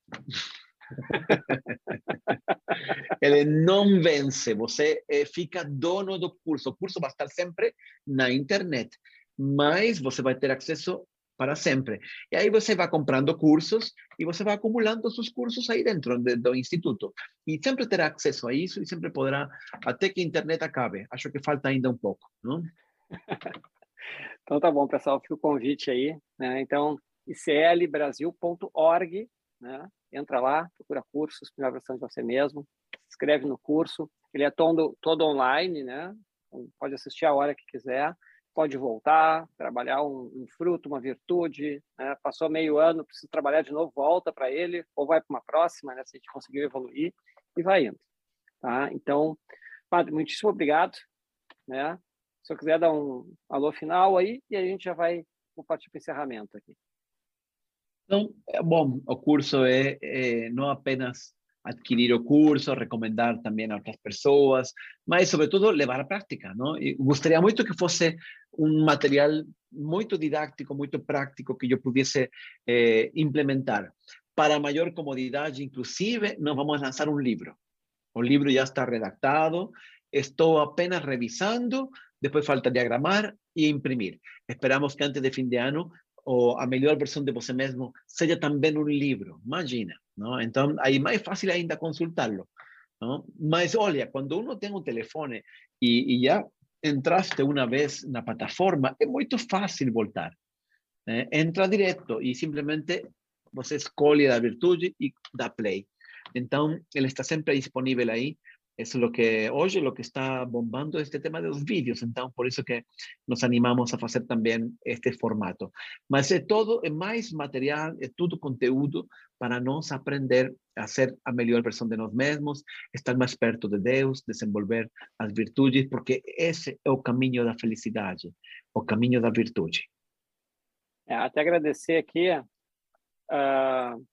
Ele não vence, você eh, fica dono do curso. O curso vai estar sempre na internet, mas você vai ter acesso para sempre. E aí você vai comprando cursos e você vai acumulando seus cursos aí dentro de, do instituto. E sempre terá acesso a isso e sempre poderá, até que a internet acabe. Acho que falta ainda um pouco, não? então tá bom, pessoal, fica o convite aí, né? Então, iclbrasil.org, né? Entra lá, procura cursos, primeira versão de você mesmo, se inscreve no curso. Ele é todo, todo online, né? Então, pode assistir a hora que quiser, pode voltar, trabalhar um, um fruto, uma virtude. Né? Passou meio ano, precisa trabalhar de novo, volta para ele, ou vai para uma próxima, né? Se a gente conseguiu evoluir, e vai indo. Tá? Então, Padre, muitíssimo obrigado. Né? Se eu quiser dar um alô final aí, e a gente já vai partir para o encerramento aqui. Então, é bom, o curso é, é não apenas adquirir o curso, recomendar também a outras pessoas, mas sobretudo levar à prática, não? E gostaria muito que fosse um material muito didático, muito prático que eu pudesse eh, implementar. Para maior comodidade, inclusive, nós vamos lançar um livro. O livro já está redactado, estou apenas revisando, depois falta diagramar e imprimir. Esperamos que antes de fim de ano ou a melhor versão de você mesmo seja também um livro, imagina, não? Então, aí mais fácil ainda consultá-lo? Mas olha, quando uno tem um telefone e, e já entraste uma vez na plataforma, é muito fácil voltar. Né? Entra direto e simplesmente você escolhe a virtude e dá play. Então, ele está sempre disponível aí es lo que hoy lo que está bombando este tema de los vídeos, entonces por eso que nos animamos a hacer también este formato. Mas é todo, é mais material, é tudo conteúdo para nós aprender a ser a melhor versão de nós mesmos, estar mais perto de Deus, desenvolver as virtudes, porque esse é o caminho da felicidade, o caminho da virtude. É, até agradecer aqui uh,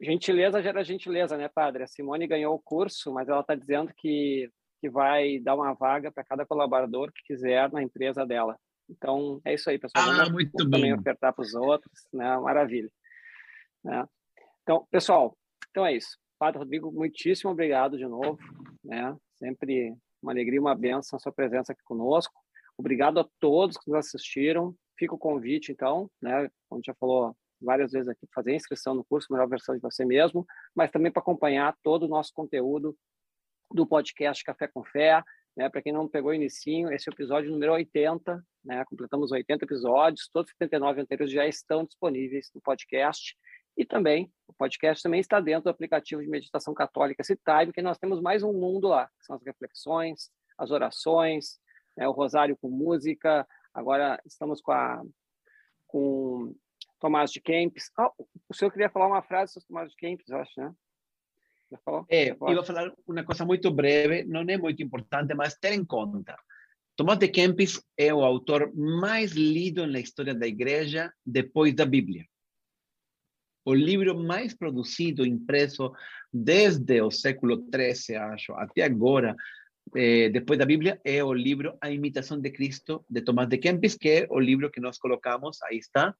gentileza gera gentileza, né, padre? A Simone ganhou o curso, mas ela está dizendo que, que vai dar uma vaga para cada colaborador que quiser na empresa dela. Então, é isso aí, pessoal. Ah, Vamos muito também ofertar para os outros, né? Maravilha. Né? Então, pessoal, então é isso. Padre Rodrigo, muitíssimo obrigado de novo, né? Sempre uma alegria, uma benção a sua presença aqui conosco. Obrigado a todos que nos assistiram. Fica o convite, então, né? Como já falou, várias vezes aqui, fazer inscrição no curso Melhor Versão de Você Mesmo, mas também para acompanhar todo o nosso conteúdo do podcast Café com Fé. Né? Para quem não pegou inicinho, esse é episódio número 80, né? completamos 80 episódios, todos os 79 anteriores já estão disponíveis no podcast. E também, o podcast também está dentro do aplicativo de meditação católica Citime, que nós temos mais um mundo lá, são as reflexões, as orações, né? o rosário com música, agora estamos com a com Tomás de Kempis. Oh, o senhor queria falar uma frase sobre Tomás de Kempis, eu acho, né? É, eu vou falar uma coisa muito breve, não é muito importante, mas ter em conta. Tomás de Kempis é o autor mais lido na história da igreja depois da Bíblia. O livro mais produzido, impresso desde o século XIII, acho, até agora, eh, depois da Bíblia, é o livro A Imitação de Cristo, de Tomás de Kempis, que é o livro que nós colocamos, aí está,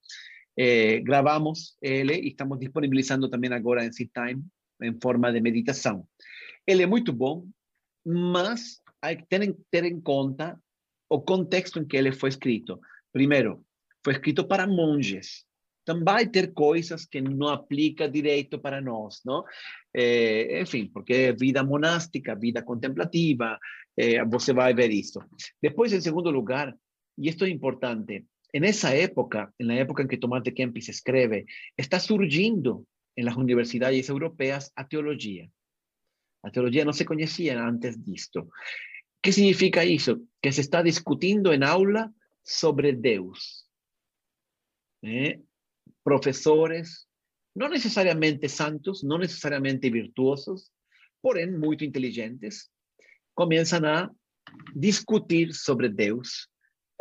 eh, gravamos ele e estamos disponibilizando também agora em Time em forma de meditação. Ele é muito bom, mas hay que ter, ter em conta o contexto em que ele foi escrito. Primeiro, foi escrito para monges. Então vai ter coisas que não aplica direito para nós, não? Eh, enfim, porque é vida monástica, vida contemplativa, eh, você vai ver isso. Depois, em segundo lugar, e isto é importante, en esa época, en la época en que Tomás de Kempis escribe, está surgiendo en las universidades europeas a teología. La teología no se conocía antes de esto. ¿Qué significa eso? Que se está discutiendo en aula sobre Deus. ¿Eh? Profesores, no necesariamente santos, no necesariamente virtuosos, porém muy inteligentes, comienzan a discutir sobre Deus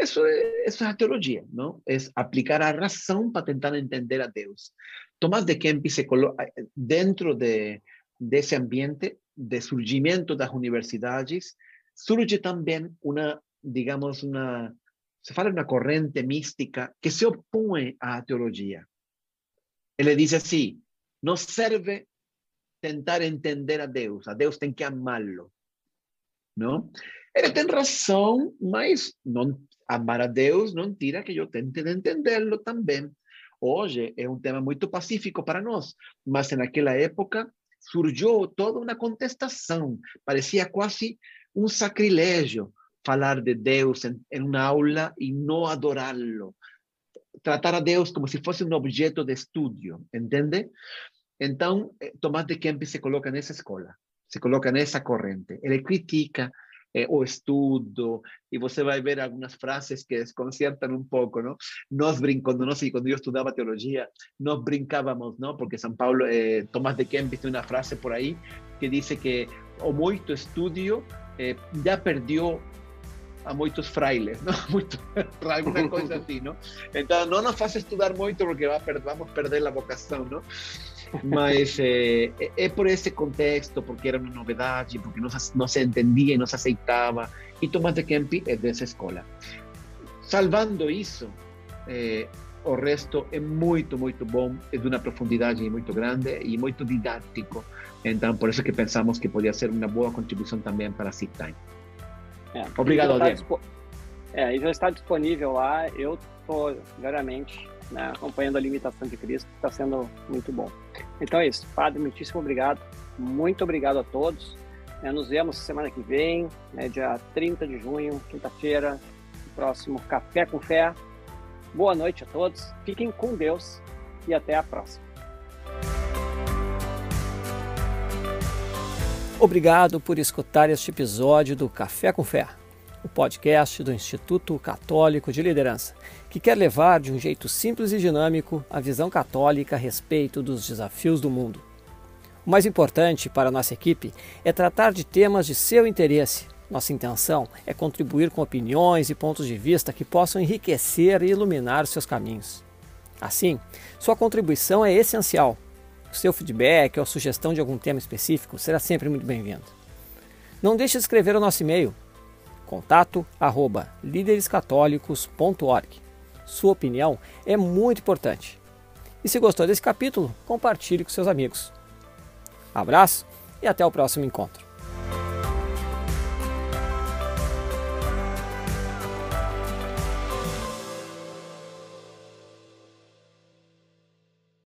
Eso es, eso teología, ¿no? Es aplicar a razón para intentar entender a Dios. Tomás de Kempis se eh, dentro de, de ese ambiente de surgimiento de las universidades, surge también una, digamos, una, se fala de uma corrente mística que se opõe à teologia. Ele diz assim: não serve tentar entender a Deus, a Deus tem que amá-lo. Não? Ele tem razão, mas não amar a Deus não tira que eu tente entendê-lo também. Hoje é um tema muito pacífico para nós, mas naquela época surgiu toda uma contestação. Parecia quase um sacrilégio falar de Deus em, em uma aula e não adorá-lo. Tratar a Deus como se fosse um objeto de estudo, entende? Então, eh, Tomás de Kempis se coloca nessa escola, se coloca nessa corrente. Ele critica eh, o estudo, e você vai ver algumas frases que desconcertam um pouco, não? Nós brincando, nós, quando eu estudava teologia, nós brincávamos, não? Porque São Paulo, eh, Tomás de Kempis tem uma frase por aí que diz que o muito estudo eh, já perdeu a muitos frailes, não? Muito, alguma coisa assim, não? Então, não nos faça estudar muito porque vamos perder a vocação, não? Mas é, é, por esse contexto, porque era uma novidade, porque não, não se entendia e não se aceitava. E Tomás de Kempis é dessa escola. Salvando isso, é, o resto é muito, muito bom, é de uma profundidade muito grande e muito didático. Então, por isso que pensamos que podia ser uma boa contribuição também para a Sick Time. É, Obrigado, Diego. É, já está disponível lá. Eu estou diariamente né, acompanhando a limitação de Cristo, está sendo muito bom. Então é isso, Padre, muitíssimo obrigado. Muito obrigado a todos. É, nos vemos semana que vem, né, dia 30 de junho, quinta-feira, próximo Café com Fé. Boa noite a todos, fiquem com Deus e até a próxima. Obrigado por escutar este episódio do Café com Fé o podcast do Instituto Católico de Liderança, que quer levar de um jeito simples e dinâmico a visão católica a respeito dos desafios do mundo. O mais importante para a nossa equipe é tratar de temas de seu interesse. Nossa intenção é contribuir com opiniões e pontos de vista que possam enriquecer e iluminar seus caminhos. Assim, sua contribuição é essencial. O seu feedback ou sugestão de algum tema específico será sempre muito bem-vindo. Não deixe de escrever o nosso e-mail contato arroba líderescatólicos.org. Sua opinião é muito importante. E se gostou desse capítulo, compartilhe com seus amigos. Abraço e até o próximo encontro.